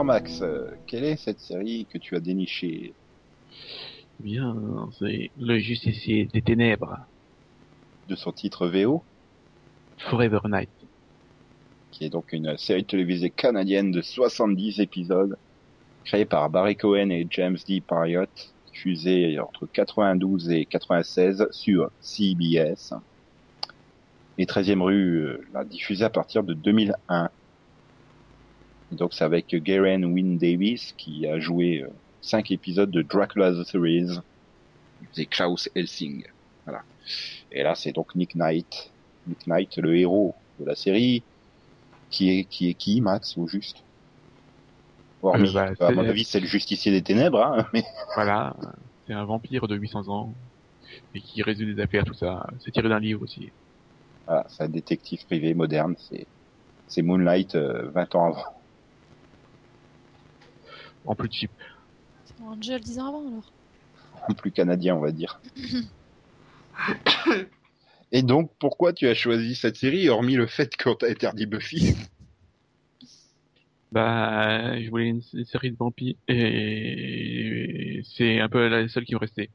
Alors Max, euh, quelle est cette série que tu as dénichée? Bien, c'est le justicier des ténèbres. de son titre VO Forever Night. qui est donc une série télévisée canadienne de 70 épisodes, créée par Barry Cohen et James D. Parriott, diffusée entre 92 et 96 sur CBS. Et 13e rue l'a diffusée à partir de 2001. Donc c'est avec Garen Wynne Davis qui a joué 5 épisodes de Dracula the Series. Il faisait Klaus Helsing. Voilà. Et là c'est donc Nick Knight. Nick Knight, le héros de la série, qui est qui est qui Max au juste? Hormis, Euh, bah, à mon avis, c'est le justicier des ténèbres, hein, mais Voilà, c'est un vampire de 800 ans et qui résout des affaires, tout ça. C'est tiré d'un livre aussi. voilà, c'est un détective privé moderne, c'est c'est Moonlight euh, 20 ans avant. En plus cheap. C'est Angel 10 ans avant alors. plus canadien, on va dire. Et donc, pourquoi tu as choisi cette série, hormis le fait qu'on t'a interdit Buffy? Bah, je voulais une, une série de vampires et c'est un peu la seule qui me restait.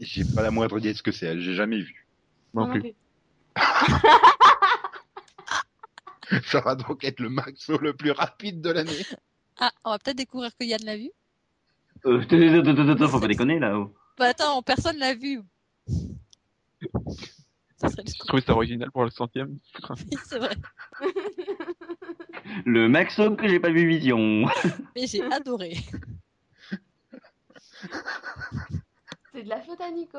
J'ai pas la moindre idée de ce que c'est, j'ai jamais vu. Non plus. Ça va donc être le maxo le plus rapide de l'année. Ah, on va peut-être découvrir que Yann l'a vu. Euh, faut pas déconner là. oh. Bah attends, personne l'a vu. Ça serait Je trouvais ça original pour le centième. Oui, c'est vrai. Le maxo que j'ai pas vu Vision. Mais j'ai adoré. C'est de la faute à Nico.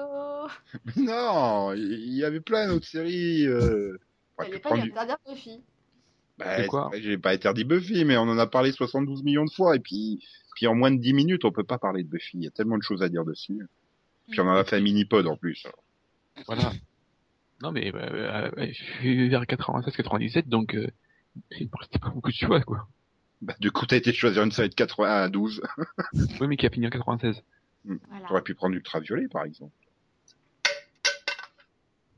Mais non, il y avait plein d'autres séries. Euh... enfin, Elle que est pas prendre du- interdire Buffy. Bah, quoi J'ai pas interdit Buffy, mais on en a parlé 72 millions de fois, et puis, puis en moins de 10 minutes, on peut pas parler de Buffy. Il y a tellement de choses à dire dessus. Puis on en a fait un mini-pod en plus. Voilà. Non mais bah, euh, ouais, je suis vers 96-97 donc euh, il me restait pas beaucoup de choix quoi. Bah, du coup, t'as été choisir une série de 81 à 12. Oui mais qui a fini en 96. Voilà. T'aurais pu prendre Ultraviolet, par exemple.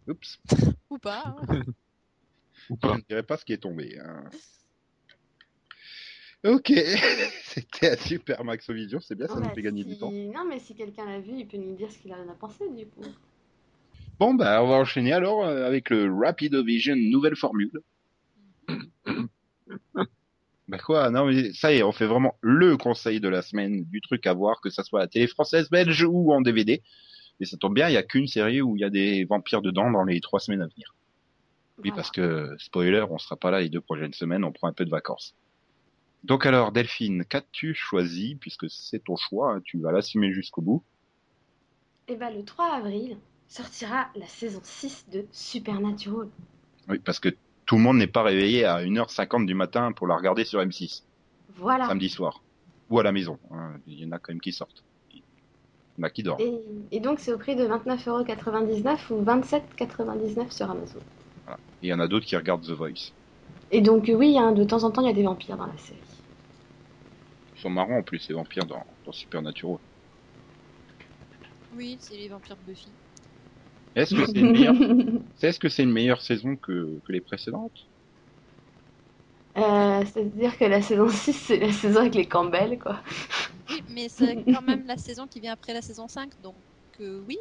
Oups. Ou pas. hein. Ou Je pas. ne dirais pas ce qui est tombé. hein. Ok, c'était un super Max Vision, c'est bien, ça Bon, nous bah, fait gagner si- du temps. Non, mais si quelqu'un l'a vu, il peut nous dire ce qu'il en a pensé du coup. Bon, bah, on va enchaîner alors euh, avec le Rapidovision nouvelle formule. bah quoi, non mais ça y est, on fait vraiment le conseil de la semaine du truc à voir, que ça soit à la télé française, belge ou en DVD. Et ça tombe bien, il y a qu'une série où il y a des vampires dedans dans les trois semaines à venir. Oui, Voilà. parce que, spoiler, on sera pas là les deux prochaines semaines, on prend un peu de vacances. Donc alors, Delphine, qu'as-tu choisi, puisque c'est ton choix, hein, tu vas l'assumer jusqu'au bout. Et bah, le 3 avril sortira la saison 6 de Supernatural. Oui, parce que tout le monde n'est pas réveillé à 1h50 du matin pour la regarder sur M6, Voilà. samedi soir. Ou à la maison, hein, il y en a quand même qui sortent. Il y en a qui dorment. Et, et donc, c'est au prix de 29,99€ ou 27,99€ sur Amazon. Et il y en a d'autres qui regardent The Voice. Et donc, euh, oui, hein, de temps en temps, il y a des vampires dans la série. Ils sont marrants en plus, ces vampires dans, dans Supernatural. Oui, c'est les vampires de Buffy. Est-ce que c'est une meilleure, est-ce que c'est une meilleure saison que, que les précédentes? Euh, C'est-à-dire que la saison 6, c'est la saison avec les Campbell, quoi. Oui, mais c'est quand même la saison qui vient après la saison 5, donc euh, oui,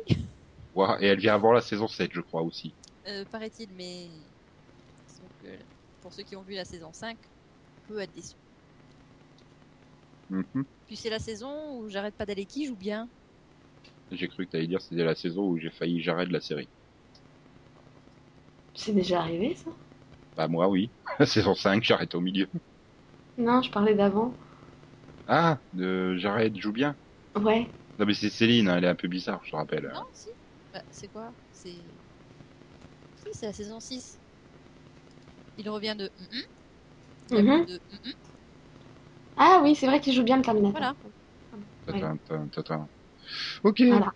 Ouah, Et elle vient avant la saison 7, je crois aussi. Euh, paraît-il, mais pour ceux qui ont vu la saison 5, on peut être déçu. Mhm. Puis c'est la saison où j'arrête pas d'aller qui joue bien? J'ai cru que t'allais dire que c'était la saison où j'ai failli j'arrête la série. C'est déjà arrivé, ça? Bah moi oui. La saison 5, j'arrête au milieu. Non, je parlais d'avant. Ah, de j'arrête, joue bien. Ouais. Non mais c'est Céline, hein, elle est un peu bizarre, je te rappelle. Non, si. Bah, c'est quoi? C'est. C'est la saison 6. Il revient de. mm, mm. Il Mhm. revient de. mm, mm. Ah oui, c'est vrai qu'il joue bien le Terminator. Voilà. Ouais. Ok. Voilà.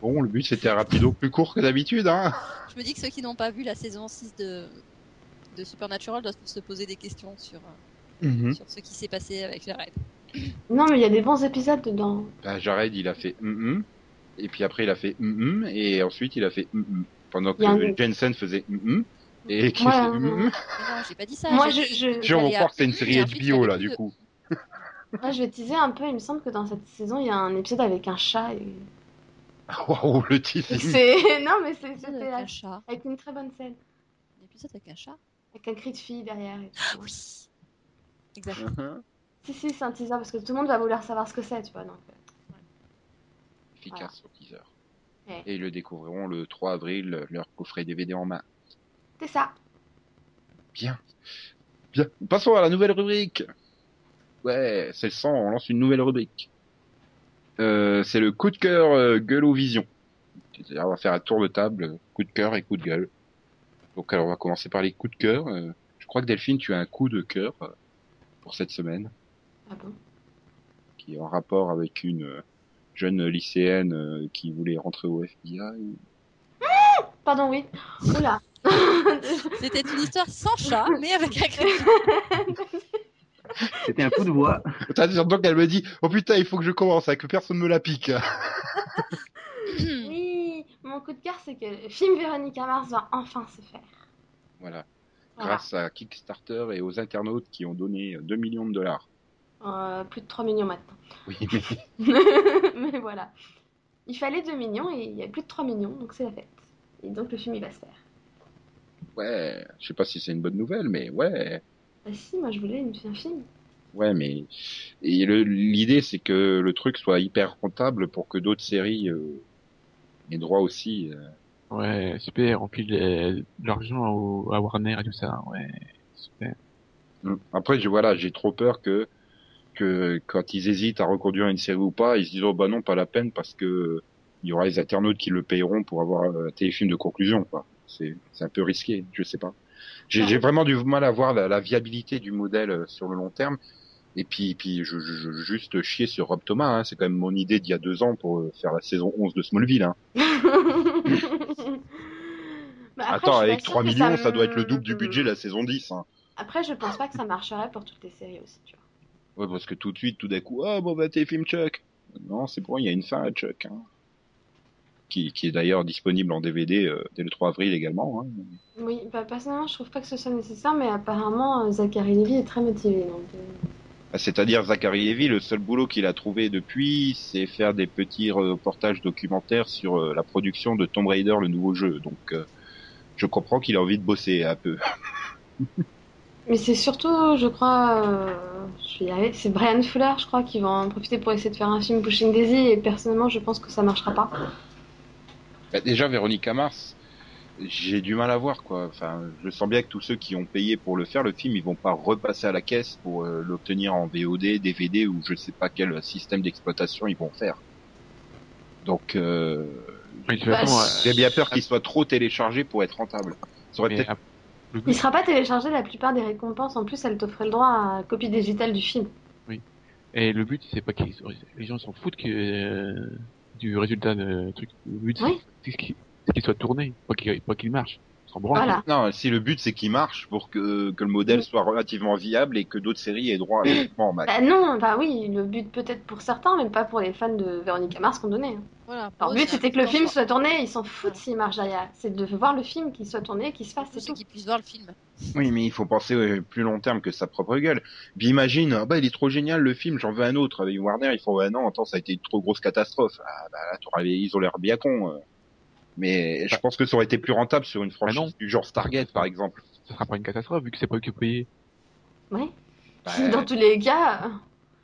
Bon, le but c'était un rapido plus court que d'habitude, hein. Je me dis que ceux qui n'ont pas vu la saison 6 de, de Supernatural doivent se poser des questions sur, euh, Mhm. sur ce qui s'est passé avec Jared. Non, mais il y a des bons épisodes dedans. Bah, Jared, il a fait et puis après il a fait et ensuite il a fait. Pendant que un- Jensen faisait hum hum, et qui hum ouais. hum. Mais non, j'ai pas dit ça. Moi, je- je- que c'est une série HBO là, du coup. Moi, je vais teaser un peu. Il me semble que dans cette saison, il y a un épisode avec un chat. Et... Waouh, le teasing. C'est non, mais c'était avec un chat. avec une très bonne scène. Un épisode avec un chat Avec un cri de fille derrière. Et tout. Oui. Exact. Mhm. Si, si, c'est un teaser parce que tout le monde va vouloir savoir ce que c'est, tu vois. Donc, euh, Efficace au teaser. Ouais. Et ils le découvriront le 3 avril, leur coffret DVD en main. c'est ça. Bien. Bien. Passons à la nouvelle rubrique. Ouais, c'est le sang, on lance une nouvelle rubrique. Euh, c'est le coup de cœur euh, gueule ou vision. C'est-à-dire, on va faire un tour de table, coup de cœur et coup de gueule. Donc, alors, on va commencer par les coups de cœur. Euh, je crois que Delphine, tu as un coup de cœur euh, pour cette semaine, Ah bon? Qui est en rapport avec une euh, jeune lycéenne euh, qui voulait rentrer au FBI. Pardon, oui. Oula. C'était une histoire sans chat, mais avec. C'était un coup de voix. Donc qu'elle me dit, oh putain, il faut que je commence, hein, que personne me la pique. oui, mon coup de cœur, c'est que le film Véronica Mars va enfin se faire. voilà. Voilà. Grâce à Kickstarter et aux internautes qui ont donné 2 millions de dollars. Euh, plus de 3 millions maintenant. Oui, mais Mais voilà. Il fallait 2 millions et il y a plus de 3 millions, donc c'est la fête. Et donc le film, il va se faire. ouais, je sais pas si c'est une bonne nouvelle, mais ouais, Bah si, moi je voulais une- un film. ouais, mais et le- l'idée c'est que le truc soit hyper rentable pour que d'autres séries euh, aient droit aussi. euh. Ouais, super, on pile euh, de l'argent au- à Warner et tout ça, ouais, super. Après, je voilà, j'ai trop peur que que quand ils hésitent à reconduire une série ou pas, ils se disent oh bah non, pas la peine parce que il y aura les internautes qui le payeront pour avoir un téléfilm de conclusion, quoi. C'est un peu risqué, je sais pas. J'ai j'ai vraiment du mal à voir la, la viabilité du modèle euh, sur le long terme. Et puis, puis je, je, je- juste chier sur Rob Thomas, hein. c'est quand même mon idée d'il y a deux ans pour euh, faire la saison 11 de Smallville. Hein. Bah, après, Attends, avec pas sûre 3 que millions, ça, me- doit être le double du budget de la saison 10. Hein. Après, je pense pas que ça marcherait pour toutes les séries aussi, tu vois. Ouais, parce que tout de suite, tout d'un coup, ah bon bah téléfilm Chuck. Non, c'est bon, il y a une fin à Chuck. Hein. Qui, qui est d'ailleurs disponible en DVD euh, dès le 3 avril également. Hein. Oui, bah, personnellement, je trouve pas que ce soit nécessaire, mais apparemment, euh, Zachary Levy est très motivé. Donc, euh, Ah, C'est-à-dire Zachary Levy, le seul boulot qu'il a trouvé depuis, c'est faire des petits reportages documentaires sur la production de Tomb Raider, le nouveau jeu. Donc, je comprends qu'il a envie de bosser un peu. Mais c'est surtout, je crois, euh, je vais y arriver, c'est Brian Fuller, je crois, qui va en profiter pour essayer de faire un film Pushing Daisy, et personnellement, je pense que ça marchera pas. Bah, déjà, Véronica Mars, j'ai du mal à voir quoi. Enfin, je sens bien que tous ceux qui ont payé pour le faire, le film, ils vont pas repasser à la caisse pour euh, l'obtenir en VOD, DVD ou je sais pas quel système d'exploitation ils vont faire. Donc, euh, Bah, euh, j'ai bien peur qu'il soit trop téléchargé pour être rentable. Ça aurait mais, peut-être euh, le Il but, sera pas téléchargé la plupart des récompenses, en plus, elle t'offrait le droit à copie digitale du film. et le but, c'est pas qu'ils, les gens s'en foutent que, euh, du résultat de truc. Le but, Oui. c'est qu'il soit tourné, pas qu'il, pas qu'il marche. On s'en branle. Voilà. Non, si le but c'est qu'il marche pour que, que le modèle soit relativement viable et que d'autres séries aient droit uniquement en match. Bah non, bah oui, le but peut-être pour certains, mais pas pour les fans de Véronica Mars qu'on donnait. hein. Voilà. Eux, but c'est c'était que le film soit- tourné, ils s'en foutent s'il marche derrière. C'est de voir le film, qu'il soit tourné, qu'il se fasse, c'est qu'ils puissent voir le film. Oui, mais il faut penser euh, plus long terme que sa propre gueule. Puis imagine, ah bah il est trop génial le film, j'en veux un autre. Avec Warner, ils font, ouais non, attends, ça a été une trop grosse catastrophe. Ah bah là, ils ont l'air bien cons. Euh. Mais je pense que ça aurait été plus rentable sur une franchise non. du genre Stargate, par exemple. Ça sera pas une catastrophe vu que c'est pas eux qui ont payé. Ouais. Bah, Dans tous les cas,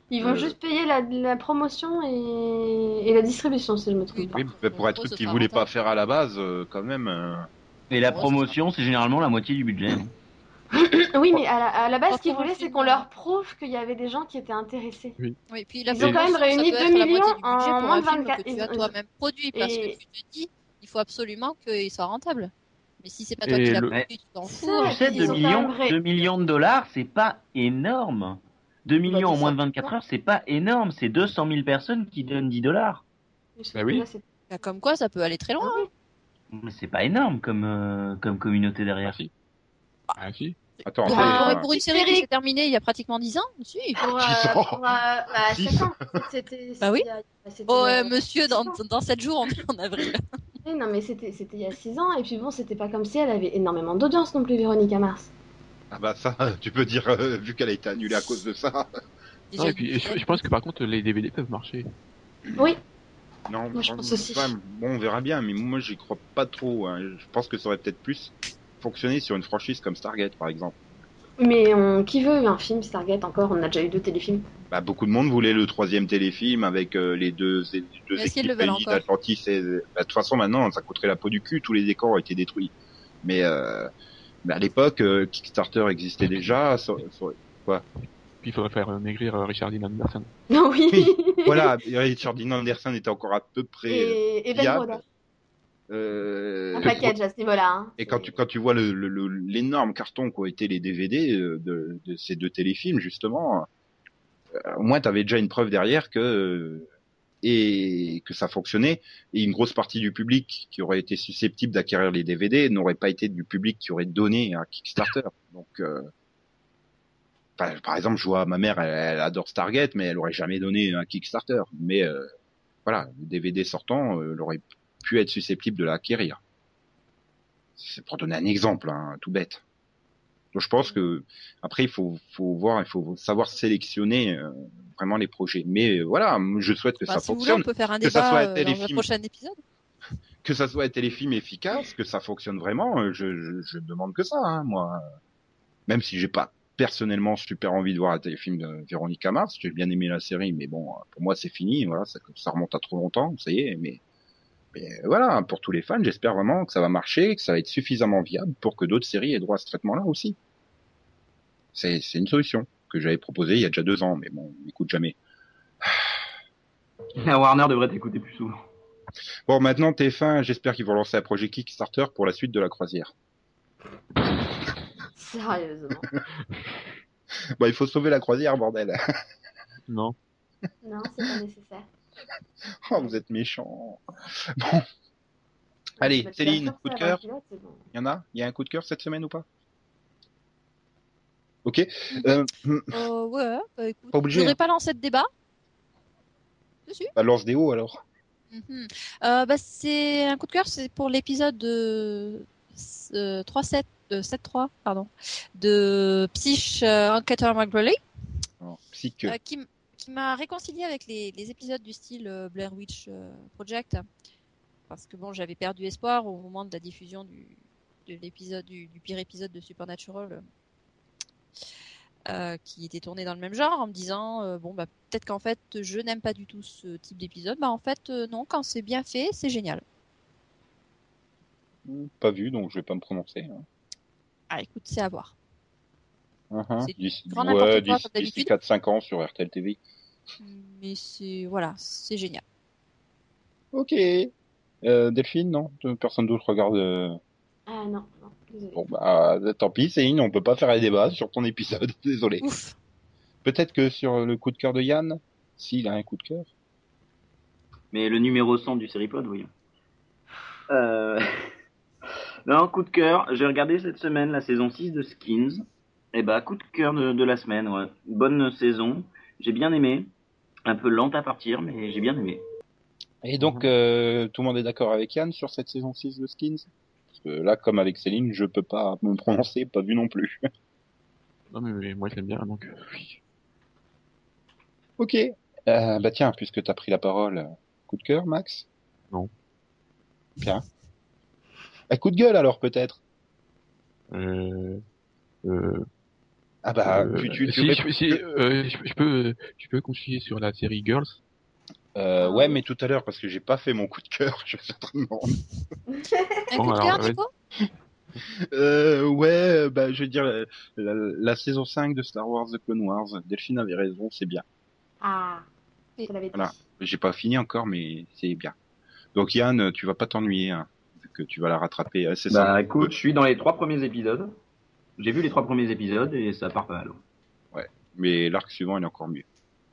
ils vont Euh. juste payer la, la promotion et... et la distribution, si je me trompe Oui, pas. oui, bah, pour un truc ce qu'ils voulaient pas faire à la base, euh, quand même. euh, Et la Ouais, promotion, c'est généralement la moitié du budget. Oui, mais à la, à la base, ce qu'ils voulaient, c'est qu'on euh, leur prouve qu'il y avait des gens qui étaient intéressés. Oui, puis la Ils ont quand même réuni ça peut 2 être la millions en moins de film 24 que tu as toi-même produit parce et- que tu te dis, il faut absolument qu'il soit rentable. Mais si c'est pas toi Et qui l'as le- produit, tu t'en fous. ça, Tu sais, ils 2 ont quand millions, même ré- 2 millions de dollars, c'est pas énorme. 2 millions en moins de 24 heures, c'est pas énorme. C'est 200 000 personnes qui donnent 10 dollars. Bah oui. Bah, Comme quoi, ça peut aller très loin. hein. Mais c'est pas énorme comme, euh, comme communauté Ah derrière. si. Ah si. Attends, Pour, Ah, pour- pour une série qui s'est terminée il y a pratiquement 10 ans, si. Pour, euh, pour, euh, bah, ans. C'était, Bah oui. c'était Oh, euh, monsieur, dans, dans 7 jours, on est en avril. Oui, non, mais c'était, c'était il y a 6 ans, et puis bon, c'était pas comme si elle avait énormément d'audience non plus, Véronica Mars. Ah bah ça, tu peux dire, euh, vu qu'elle a été annulée à cause de ça. Non, et puis, je, je pense que par contre, les DVD peuvent marcher. Oui, Non, Moi, je pense aussi. bon, on verra bien, mais moi j'y crois pas trop. hein. Je pense que ça aurait peut-être plus. fonctionner sur une franchise comme Stargate, par exemple. Mais on... qui veut un film Stargate encore? On a déjà eu deux téléfilms. Bah, beaucoup de monde voulait le troisième téléfilm avec euh, les deux, les deux Mais est-ce qu'ils équipes le veulent pays encore? d'Atlantis. Et... Bah, de toute façon, maintenant, ça coûterait la peau du cul. Tous les décors ont été détruits. Mais, euh, mais à l'époque, euh, Kickstarter existait déjà. ça- ça- Puis il faudrait faire euh, maigrir euh, Richard Dean Anderson. Non, oui. Oui, voilà, Richard Dean Anderson était encore à peu près euh, Et, et Ben. Euh, Un package à ce niveau-là. hein. Et quand tu quand tu vois le le- le- l'énorme carton qu'ont été les DVD euh, de, de ces deux téléfilms justement, euh, au moins t'avais déjà une preuve derrière que euh, et que ça fonctionnait et une grosse partie du public qui aurait été susceptible d'acquérir les DVD n'aurait pas été du public qui aurait donné un Kickstarter. Donc euh, par, exemple, je vois ma mère, elle, elle adore Stargate, mais elle aurait jamais donné un Kickstarter. Mais euh, voilà, le DVD sortant, elle aurait pu être susceptible de l'acquérir. C'est pour donner un exemple, hein, tout bête. Donc je pense que après il faut faut voir, il faut savoir sélectionner euh, vraiment les projets. Mais euh, voilà, je souhaite que Bah, ça si vous voulez, on fonctionne, peut faire un que ça soit un dans le téléfilm. prochain épisode. que ça soit un téléfilm efficace, que ça fonctionne vraiment. euh, Je, je, je demande que ça, hein, moi. Même si j'ai pas personnellement super envie de voir un téléfilm de Véronica Mars, j'ai bien aimé la série, mais bon, pour moi c'est fini. Voilà, ça, ça remonte à trop longtemps, ça y est. Mais, mais voilà, pour tous les fans, j'espère vraiment que ça va marcher, que ça va être suffisamment viable pour que d'autres séries aient droit à ce traitement-là aussi. C'est c'est une solution que j'avais proposée il y a déjà deux ans, mais bon, on n'écoute jamais. La Warner devrait t'écouter plus souvent. Bon, maintenant TF1, j'espère qu'ils vont lancer un projet Kickstarter pour la suite de la croisière. Sérieusement. Bah, il faut sauver la croisière, bordel. Non. Non, c'est pas nécessaire. Oh, vous êtes méchants. Bon, Allez, Bah, Céline, coup de cœur il y en a? Il y a un coup de cœur cette semaine ou pas? Ok. Euh, Euh, ouais, bah, écoute. Pas obligé, Je voudrais hein. pas lancer de débat. Dessus. bah, lance des hauts alors. Mhm. Euh, bah, c'est un coup de cœur, c'est pour l'épisode de euh, 3.7, euh, 7.3, pardon, de Psych euh, Enquêteur McBrally, Alors, Psych. euh, qui, qui m'a réconcilié avec les, les épisodes du style euh, Blair Witch euh, Project. Parce que bon, j'avais perdu espoir au moment de la diffusion du, de l'épisode, du, du pire épisode de Supernatural. euh, qui était tourné dans le même genre en me disant euh, bon bah peut-être qu'en fait je n'aime pas du tout ce type d'épisode bah en fait euh, non quand c'est bien fait c'est génial Pas vu, donc je vais pas me prononcer. hein. ah écoute c'est à voir. C'est D'ici grand n'importe ouais, quoi, d'ici- comme d'ici d'habitude. 4-5 ans sur RTL TV. mais c'est voilà c'est génial Ok. Euh, Delphine, non? Personne d'autre regarde. euh, Ah non, non, désolé. Bon, bah, tant pis, Céline, on peut pas faire un débat sur ton épisode. Désolé. ouf Peut-être que sur le coup de cœur de Yann, s'il a un coup de cœur. Mais le numéro 100 du Seripod, oui. Euh... non, coup de cœur. J'ai regardé cette semaine la saison 6 de Skins. Et bah, coup de cœur de, de la semaine, ouais. Bonne saison. J'ai bien aimé. Un peu lente à partir, mais j'ai bien aimé. Et donc, euh, tout le monde est d'accord avec Yann sur cette saison 6 de Skins? Parce que là, comme avec Céline, je peux pas me prononcer, pas vu non plus. Non, mais, mais moi j'aime bien, donc euh, oui. ok. Euh, bah tiens, puisque t'as pris la parole, euh, coup de cœur, Max? Non. Bien. Un coup de gueule alors, peut-être Euh, euh, Ah bah, euh, tu, tu, tu si, réponds- je, si, euh, je, peux, je peux continuer sur la série Girls. Euh, ouais, mais tout à l'heure, parce que j'ai pas fait mon coup de cœur, je suis en train de me rendre un Bon, coup de cœur Nico Euh, ouais, bah, je veux dire, la, la, la saison 5 de Star Wars The Clone Wars, Delphine avait raison, c'est bien. Ah, je te l'avais dit. Voilà. J'ai pas fini encore, mais c'est bien. Donc Yann, tu vas pas t'ennuyer, hein, vu que tu vas la rattraper. C'est Bah ça. écoute, je suis dans les trois premiers épisodes. J'ai vu les trois premiers épisodes et ça part pas mal. Mais l'arc suivant, il est encore mieux.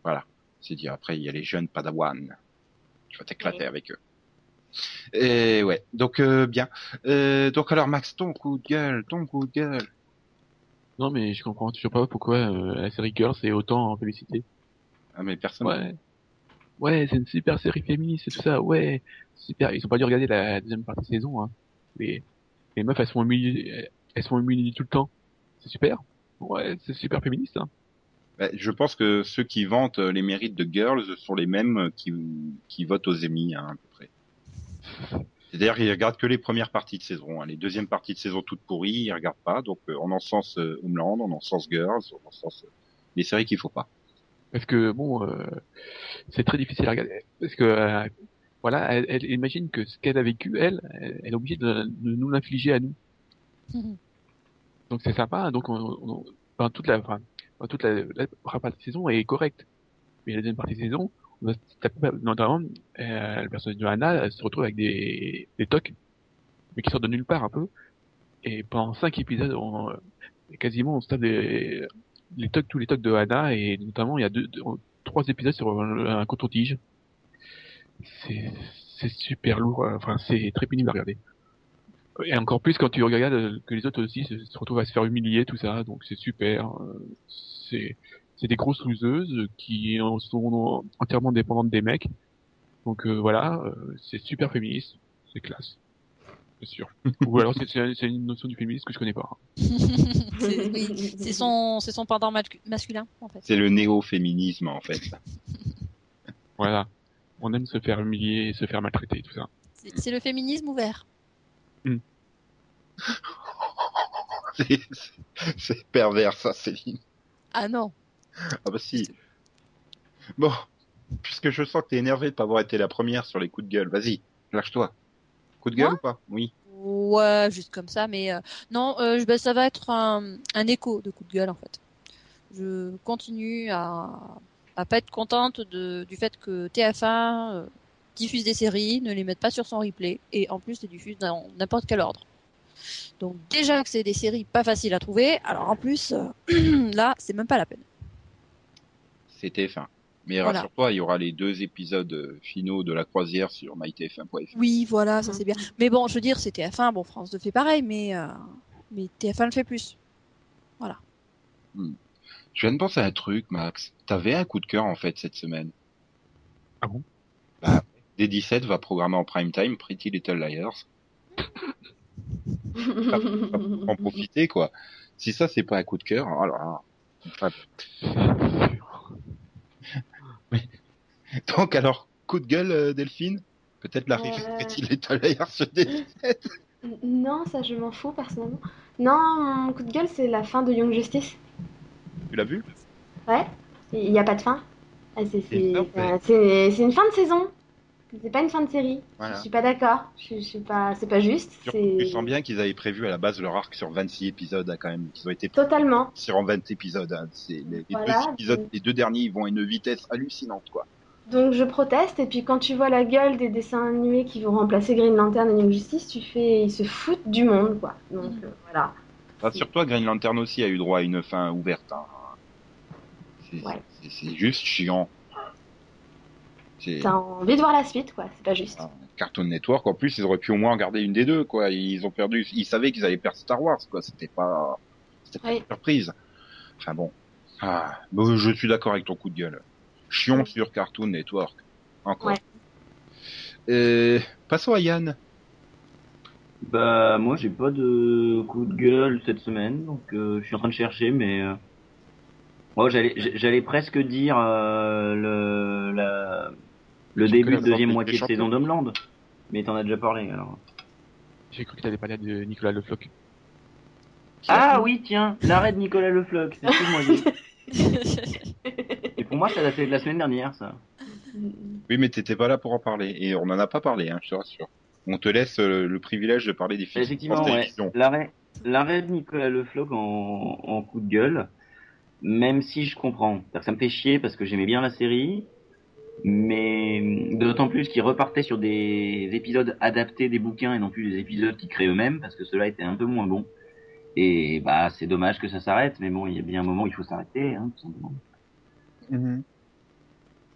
Voilà. C'est dire, après, il y a les jeunes Padawan. Tu vas t'éclater Ouais. avec eux. Et ouais. Donc, euh, bien. Euh, donc alors, Max, ton coup de gueule, ton coup de gueule. Non, mais je comprends toujours pas pourquoi euh, la série Girls est autant félicitée. Ah, mais personne. Ouais. Ouais, c'est une super série féministe et tout ça. Ouais, super. Ils ont pas dû regarder la deuxième partie de saison. Hein. Les, les meufs, elles sont humiliées, elles sont humiliées tout le temps. C'est super. Ouais, c'est super féministe. Hein. Bah, je pense que ceux qui vantent euh, les mérites de Girls sont les mêmes qui, qui votent aux Emmy, hein, à peu près. C'est-à-dire qu'ils regardent que les premières parties de saison. hein. Les deuxièmes parties de saison toutes pourries, ils regardent pas. Donc euh, on encense euh, Homeland, on encense Girls, on encense euh, les séries qu'il faut pas. Parce que bon, euh, c'est très difficile à regarder. Parce que euh, voilà, elle, elle imagine que ce qu'elle a vécu, elle, elle, elle est obligée de, de nous l'infliger à nous. Donc c'est sympa. Donc on, on- enfin, toute la, enfin, toute la, la première partie de saison est correcte. Mais la deuxième partie de saison, notamment euh, le personnage de Hannah se retrouve avec des, des tocs, mais qui sortent de nulle part un peu. Et pendant cinq épisodes, on, euh, quasiment on se tape les tocs, tous les tocs de Hannah, et notamment il y a deux, trois épisodes sur un, un coton-tige. C'est, super lourd, euh, enfin c'est très pénible à regarder. Et encore plus quand tu regardes euh, que les autres aussi se, se retrouvent à se faire humilier, tout ça, donc c'est super. euh, C'est, c'est des grosses loseuses qui en sont entièrement dépendantes des mecs. Donc euh, voilà, euh, c'est super féministe, c'est classe, c'est sûr. Ou alors c'est, c'est, c'est une notion du féminisme que je connais pas. c'est oui, c'est son, c'est son pendant mascu- masculin en fait. C'est le néo-féminisme en fait. Voilà, on aime se faire humilier et se faire maltraiter, tout ça. C'est le féminisme ouvert. C'est- pervers ça, Céline. Ah non. Ah bah si. Bon, puisque je sens que t'es énervé de pas avoir été la première sur les coups de gueule, vas-y, lâche-toi. Coup de gueule Moi ou pas? Oui. Ouais, juste comme ça, mais euh, non, euh, bah, ça va être un, un écho de coup de gueule en fait. Je continue à, à pas être contente de, du fait que TF1 euh, diffuse des séries, ne les mette pas sur son replay, et en plus les diffuse dans n'importe quel ordre. Donc déjà que c'est des séries pas faciles à trouver, alors en plus euh, là c'est même pas la peine. C'était fin. Mais Voilà. rassure-toi, il y aura les deux épisodes euh, finaux de la croisière sur mytf1.fr. Oui, voilà, ça c'est bien. Mais bon, je veux dire, c'est TF1, bon France 2 fait pareil, mais euh, mais TF1 le fait plus. Je viens de penser à un truc, Max. T'avais un coup de cœur en fait cette semaine. Ah bon? Bah, D17 va programmer en prime time Pretty Little Liars. En profiter quoi. Si ça c'est pas un coup de cœur, alors. enfin, Donc alors, coup de gueule, euh, Delphine? Peut-être l'arrivée de Euh. Pretty Little Liars sur D17 Non, ça je m'en fous personnellement. Non, mon coup de gueule c'est la fin de Young Justice. Tu l'as vu? Ouais, il n'y a pas de fin. Ah, c'est- euh, c'est- c'est une fin de saison. C'est pas une fin de série. Voilà. Je suis pas d'accord. Je, je suis pas. C'est pas juste. Tu sens bien qu'ils avaient prévu à la base leur arc sur 26 épisodes, hein, quand même. Qu'ils ont été totalement. sur en 20 épisodes. hein. C'est les, les Voilà. deux épisodes, les deux derniers, ils vont à une vitesse hallucinante, quoi. Donc je proteste. Et puis quand tu vois la gueule des dessins animés qui vont remplacer Green Lantern et Young Justice, tu fais. Ils se foutent du monde, quoi. Donc euh, voilà. Rassure-toi, Green Lantern aussi a eu droit à une fin ouverte. Hein. C'est Ouais. c'est- c'est juste chiant. T'as envie de voir la suite, quoi. C'est pas juste. un Cartoon Network. En plus, ils auraient pu au moins en garder une des deux, quoi. Ils ont perdu. Ils savaient qu'ils allaient perdre Star Wars, quoi. C'était pas, c'était pas Oui. une surprise. Enfin bon. Ah, bon, je suis d'accord avec ton coup de gueule. Chion sur Cartoon Network. Encore. Ouais. Euh, passons à Yann. Bah moi j'ai pas de coup de gueule cette semaine, donc euh, je suis en train de chercher, mais euh, moi j'allais j'allais presque dire euh, le la, le J'ai début cru de deuxième moitié de saison d'Homeland, mais t'en as déjà parlé alors. J'ai cru que t'allais parler de Nicolas Le Floch. Ah oui tiens, l'arrêt de Nicolas Le Floch, c'est ce que moi dit. Et pour moi ça datait de la semaine dernière ça. Oui, mais t'étais pas là pour en parler. Et on en a pas parlé, hein, je te rassure. On te laisse euh, le privilège de parler des films. Effectivement, ouais. L'arrêt, l'arrêt de Nicolas Le Floch en, en coup de gueule, même si je comprends. C'est-à-dire que ça me fait chier parce que j'aimais bien la série, mais d'autant plus qu'ils repartaient sur des épisodes adaptés des bouquins et non plus des épisodes qu'ils créent eux-mêmes parce que cela était un peu moins bon. Et bah, c'est dommage que ça s'arrête, mais bon, il y a bien un moment où il faut s'arrêter, hein, tout simplement. Mhm.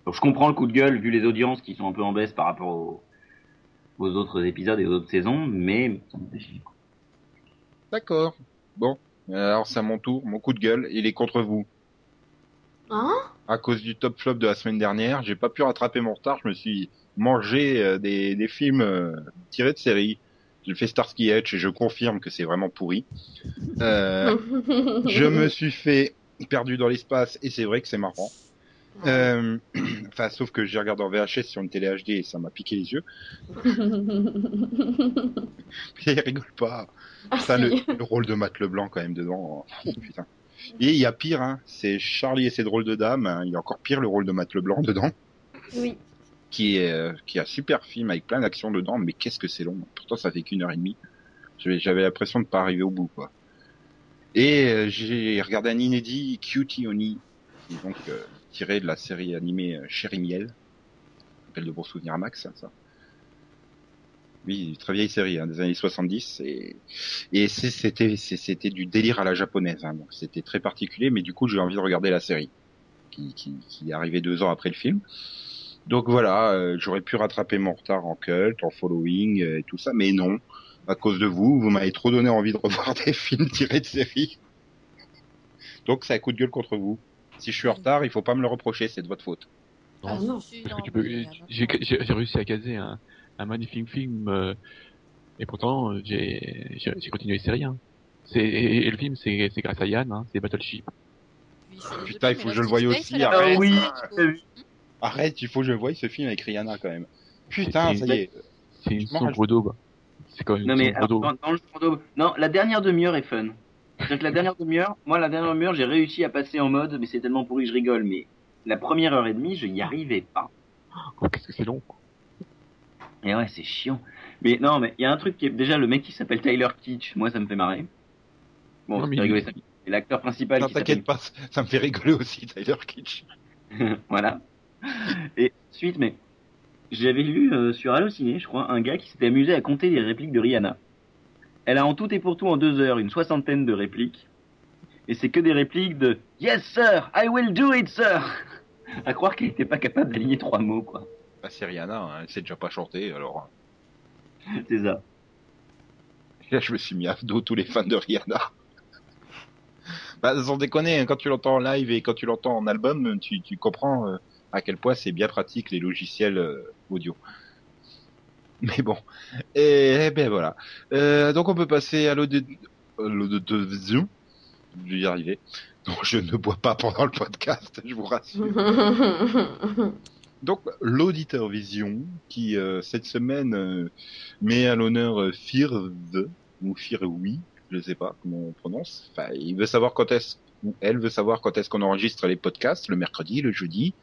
Donc je comprends le coup de gueule vu les audiences qui sont un peu en baisse par rapport aux, aux autres épisodes et aux autres saisons, mais ça me fait chier. quoi. D'accord. Bon. Alors, c'est à mon tour. Mon coup de gueule, il est contre vous. Hein? À cause du top flop de la semaine dernière, j'ai pas pu rattraper mon retard. Je me suis mangé euh, des, des films euh, tirés de série. J'ai fait Starsky Hutch et je confirme que c'est vraiment pourri. Euh, je me suis fait perdu dans l'espace et c'est vrai que c'est marrant. Enfin, sauf que j'ai regardé en VHS sur une télé HD et ça m'a piqué les yeux. Il rigole pas. Ah, si. le, le rôle de Matt Leblanc quand même dedans. Oh, putain. Et il y a pire, hein, c'est Charlie et ses drôles de dames. hein. Il y a encore pire le rôle de Matt Leblanc dedans, Oui. qui est euh, qui est un super film avec plein d'actions dedans, mais qu'est-ce que c'est long. Pourtant, ça fait qu'une heure et demie. J'avais l'impression de pas arriver au bout, quoi. Et euh, j'ai regardé un inédit Cutie Oni, qui est donc euh, tiré de la série animée euh, Chéri Miel. Appelle de bons souvenirs à Max, hein, ça. Oui, très vieille série hein, des années 70 et et c'est- c'était c'est- c'était du délire à la japonaise hein, donc c'était très particulier mais du coup j'ai envie de regarder la série qui, qui, qui est arrivée deux ans après le film. Donc voilà euh, j'aurais pu rattraper mon retard en cult en following euh, et tout ça mais non à cause de vous vous m'avez trop donné envie de revoir des films tirés de séries donc c'est un coup de gueule contre vous. Si je suis en retard il faut pas me le reprocher c'est de votre faute. Ah non. si, Parce non, que tu peux, mais, j'ai, j'ai j'ai réussi à caser un, un magnifique film, euh, et pourtant, j'ai, continué les séries, hein. C'est, et, et le film, c'est, c'est grâce à Yann, hein, c'est Battleship. c'est les Putain, il faut que je le voie aussi, arrête. oui, oui. arrête il faut que je voie ce film avec Rihanna quand même putain ça y est C'est une sombre daube. C'est quand même Non une mais sombre alors, dans, dans le non, la dernière demi-heure est fun. C'est-à-dire que la dernière demi-heure, moi la dernière demi-heure, j'ai réussi à passer en mode, mais c'est tellement pourri que je rigole. Mais la première heure et demie, je n'y arrivais pas. Oh, qu'est-ce que c'est long. Et ouais, c'est chiant. Mais non, mais il y a un truc qui est déjà le mec qui s'appelle Tyler Kitsch. Moi, ça me fait marrer. Bon, Non, mais rigolé il- ça. Et l'acteur principal Non, qui t'inquiète pas, ça me fait rigoler aussi, Tyler Kitsch. voilà. Et ensuite, mais j'avais lu euh, sur Allociné, je crois, un gars qui s'était amusé à compter les répliques de Rihanna. Elle a en tout et pour tout en deux heures une soixantaine de répliques. Et c'est que des répliques de Yes sir, I will do it sir. À croire qu'elle n'était pas capable d'aligner trois mots, quoi. Bah, c'est Rihanna, hein, elle sait déjà pas chanter, alors. C'est ça. Là, je me suis mis à dos tous les fans de Rihanna. Bah, sans déconner, hein, quand tu l'entends en live et quand tu l'entends en album, tu, tu comprends euh, à quel point c'est bien pratique les logiciels euh, audio. Mais bon. Et, eh ben voilà. Euh, donc on peut passer à l'audio. euh, l'audio- Je vais y arriver. Non, je ne bois pas pendant le podcast, je vous rassure. Donc l'auditeur vision qui euh, cette semaine euh, met à l'honneur euh, Fear the ou oui, je sais pas comment on prononce. Enfin, il veut savoir quand est-ce ou elle veut savoir quand est-ce qu'on enregistre les podcasts, le mercredi, le jeudi.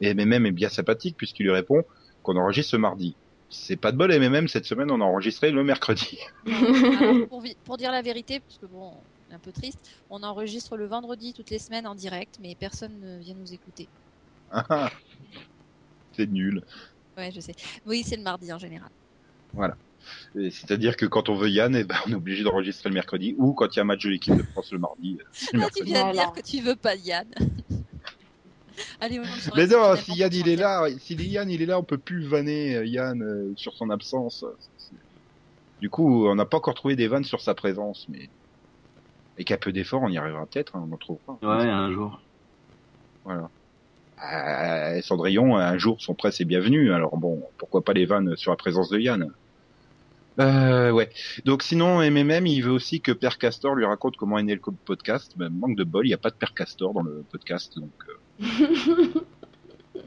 Et MMM est bien sympathique puisqu'il lui répond qu'on enregistre ce mardi. C'est pas de bol MMM cette semaine on a enregistré le mercredi. Alors, pour, dire la vérité, parce que bon, un peu triste, on enregistre le vendredi toutes les semaines en direct, mais personne ne vient nous écouter. Ah, C'est nul. Ouais, je sais. Oui, c'est le mardi en général. Et C'est-à-dire que quand on veut Yann, eh ben, on est obligé d'enregistrer le mercredi ou quand il y a un match de l'équipe de France le mardi. euh, le Ah, tu viens de Voilà. dire que tu veux pas Yann. Allez, Mais non, si Yann il est là, si Yann il est là, on peut plus vanner euh, Yann euh, sur son absence. Du coup, on n'a pas encore trouvé des vannes sur sa présence, mais avec un peu d'effort, on y arrivera peut-être, hein, on en trouvera. Ouais, un jour. Voilà. Euh, Cendrillon, un jour, son presse est bienvenue. Alors bon, pourquoi pas les vannes sur la présence de Yann? Euh, ouais. Donc sinon, MMM, il veut aussi que Père Castor lui raconte comment est né le podcast. Ben, manque de bol, il n'y a pas de Père Castor dans le podcast, donc euh,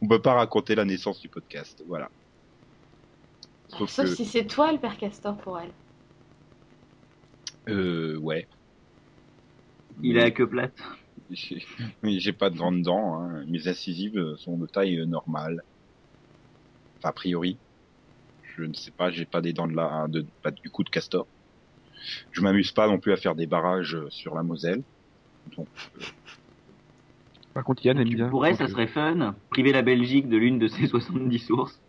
on peut pas raconter la naissance du podcast. Voilà. Sauf Sauf que, si c'est toi le père Castor pour elle. euh, ouais. Il a la queue plate. J'ai pas de grandes dents. Hein. Mes incisives sont de taille euh, normale. Enfin, a priori. Je ne sais pas, j'ai pas des dents de la, de, pas du coup de castor. Je m'amuse pas non plus à faire des barrages euh, sur la Moselle. Donc, Par contre, Yann aime bien. pourrais, donc, ça euh, serait fun. Priver la Belgique de l'une de ses 70 sources.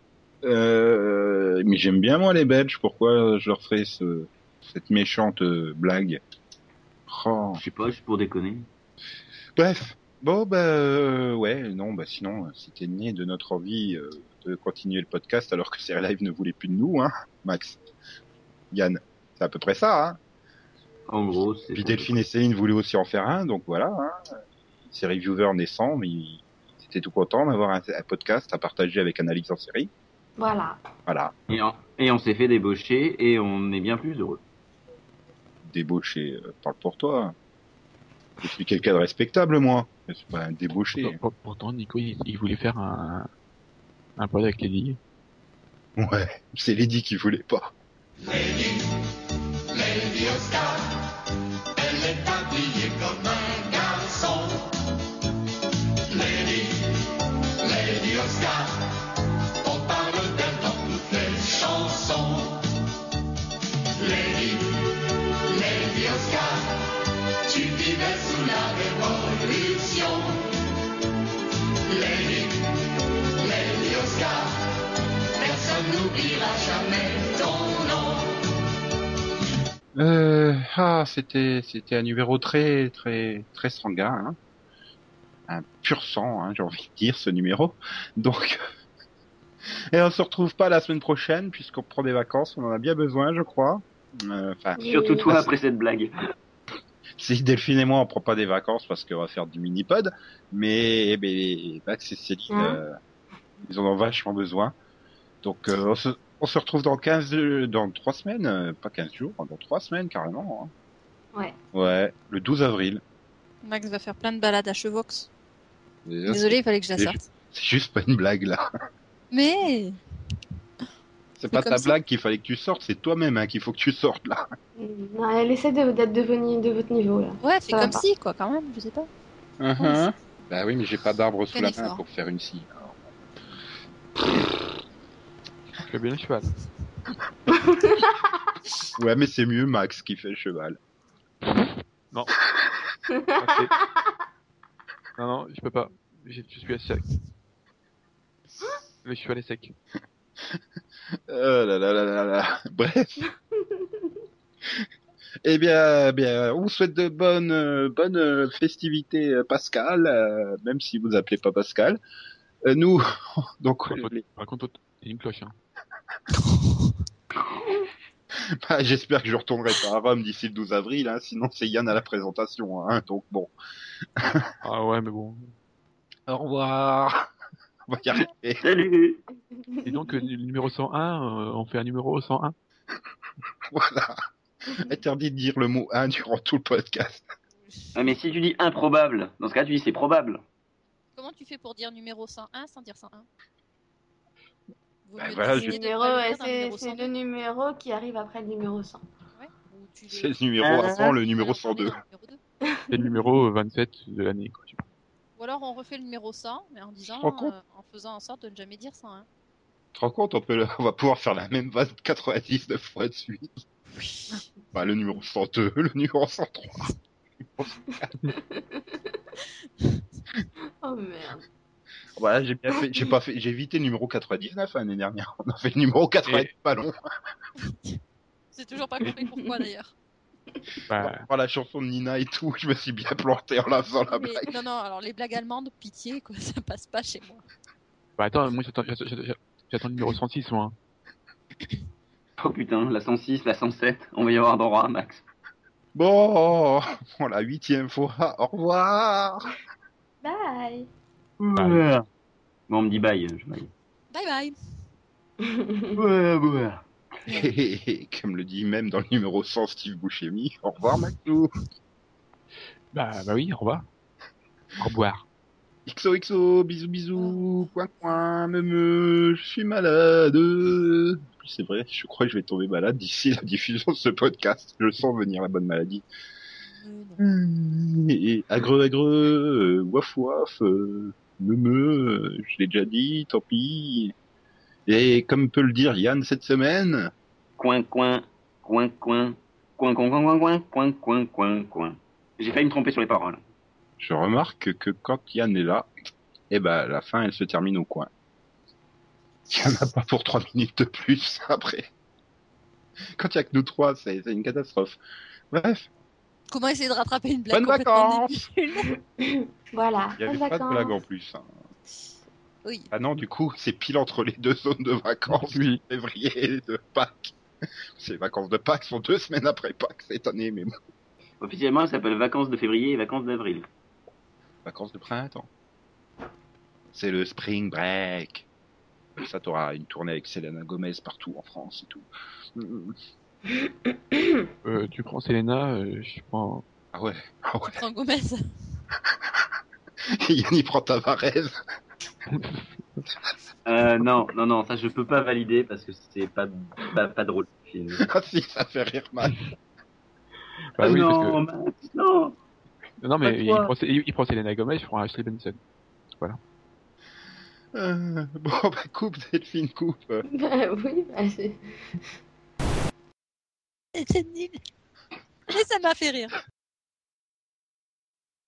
euh, mais j'aime bien moi les Belges. Pourquoi je leur ferais ce, cette méchante euh, blague? Oh. Je sais pas, juste pour déconner. Bref. Bon, bah, euh, ouais, non, bah, sinon, euh, c'était né de notre envie euh, de continuer le podcast alors que Serial Live ne voulait plus de nous, hein, Max. Yann. C'est à peu près ça, hein. En gros, c'est. Puis Delphine et Céline voulaient aussi en faire un, donc voilà, hein. Série viewer naissant, mais ils étaient tout contents d'avoir un, un podcast à partager avec Analyse en série. Voilà. Voilà. Et on, et on s'est fait débaucher et on est bien plus heureux. Débauché, euh, parle pour toi. Je suis quelqu'un de respectable, moi. Je suis pas un débauché. Pour- pour- Pourtant, Nico, il, il voulait faire un, un pod avec Lady. Ouais, c'est Lady qui voulait pas. Euh, ah, c'était, c'était un numéro très, très, très sanguin, hein. Un pur sang, hein, j'ai envie de dire, ce numéro. Donc, et on se retrouve pas la semaine prochaine, puisqu'on prend des vacances, on en a bien besoin, je crois. Euh, Enfin, Surtout toi après cette blague. si Delphine et moi on prend pas des vacances parce qu'on va faire du mini-pod, mais, mais Max et Céline, euh, ils en ont vachement besoin. Donc euh, on, se, on se retrouve dans 15, euh, dans 3 semaines, euh, pas 15 jours, dans 3 semaines carrément. Ouais. Hein. Ouais, le 12 avril. Max va faire plein de balades à Chevox. Désolé, il fallait que je la c'est- sorte. C'est juste pas une blague là. Mais C'est pas ta ça. blague qu'il fallait que tu sortes, c'est toi-même hein, qu'il faut que tu sortes là. Non, elle essaie de- d'être de, vos- de votre niveau là. ouais, va comme si, quoi, quand même, je sais pas. Uh-huh. Bah oui, mais j'ai pas d'arbre sous la main effort. pour faire une scie. As bien le cheval. Ouais, mais c'est mieux Max qui fait le cheval. Non. Non, non, je peux pas. Je, je suis à sec. Le cheval est sec. Euh, là, là, là, là, là. Bref. eh bien, bien, on vous souhaite de bonnes, euh, bonnes euh, festivités euh, Pascal, même si vous appelez pas Pascal. Nous, donc, Par contre, par contre, une cloche, hein. bah, j'espère que je retournerai pas à Rome d'ici le 12 avril, hein, sinon c'est Yann à la présentation, hein, donc bon. Ah ouais, mais bon. Au revoir. On va y arriver. Salut Et donc, euh, le numéro 101, euh, on fait un numéro 101. Voilà. Interdit de dire le mot 1 durant tout le podcast. Ah, Mais si tu dis improbable, dans ce cas tu dis c'est probable. Comment tu fais pour dire numéro 101 sans dire 101 Bah mieux voilà, je- Numéro, c'est numéro c'est 102. le numéro qui arrive après le numéro 100. Ouais, C'est le numéro Ah. avant le numéro le remets 102. dans le numéro 2. C'est le numéro 27 de l'année. Ou alors on refait le numéro 100, mais en disant, euh, en faisant en sorte de ne jamais dire 101. Tu te rends compte, on, peut, on va pouvoir faire la même vase 99 fois de suite. Oui. Bah, le numéro 102, le numéro 103. Oh merde. Voilà, j'ai bien fait, j'ai pas fait, j'ai évité le numéro 99 hein, l'année dernière. On a fait le numéro 90 pas long. C'est toujours pas compris pourquoi d'ailleurs. Bah, Pour la chanson de Nina et tout, je me suis bien planté en la faisant la Mais- blague. non, non, alors les blagues allemandes, pitié, quoi, ça passe pas chez moi. bah attends, moi j'attends, j'attends- j'attends j'attends le numéro 106, moi. Oh putain, la 106, la 107, on va y avoir droit, Max. Bon, pour la huitième fois, au revoir. Bye. Ouais. Bon, on me dit bye, je bye. Bye bye. Ouais, ouais. Et comme le dit même dans le numéro 100 Steve Buscemi, au revoir Maclou. Bah, bah oui, au revoir. Au revoir. XOXO, bisous bisous, coin coin, me me, je suis malade. C'est vrai, je crois que je vais tomber malade d'ici la diffusion de ce podcast. Je sens venir la bonne maladie. Euh. Et agreux agreux, euh, waf waf, euh, me me, euh, je l'ai déjà dit, tant pis. Et comme peut le dire Yann cette semaine, Coin, coin, coin, coin, coin, coin, coin, coin, coin, coin, coin, coin. J'ai failli me tromper sur les paroles. je remarque que quand Yann est là, eh ben la fin elle se termine au coin. Il y en a pas pour trois minutes de plus après. Quand il y a que nous trois, c'est une catastrophe. Bref, Comment essayer de rattraper une blague bonnes vacances. Voilà. Il y avait pas de vacances. blague en plus. hein. Oui. Ah non, du coup, c'est pile entre les deux zones de vacances. Oui. février et de Pâques. Ces vacances de Pâques sont deux semaines après Pâques cette année, mais bon. Officiellement, ça s'appelle vacances de février et vacances d'avril. Vacances de printemps. C'est le spring break. Comme ça, t'auras une tournée avec Selena Gomez partout en France et tout. Mm. Euh, tu prends Selena, euh, je prends Ah ouais. Ah ouais. Sans Gomez. Yanni prend Tavares. Euh, non, non, non, ça je peux pas valider parce que c'est pas, pas, pas drôle. Ah si, ça fait rire mal. Bah oui, parce non, non. que... Non, mais pas il prend, il, il prend Selena Gomez, il prend Ashley Benson. Euh, bon, bah coupe, Delphine, coupe. Bah oui, bah, c'est- C'est nul. Mais ça m'a fait rire.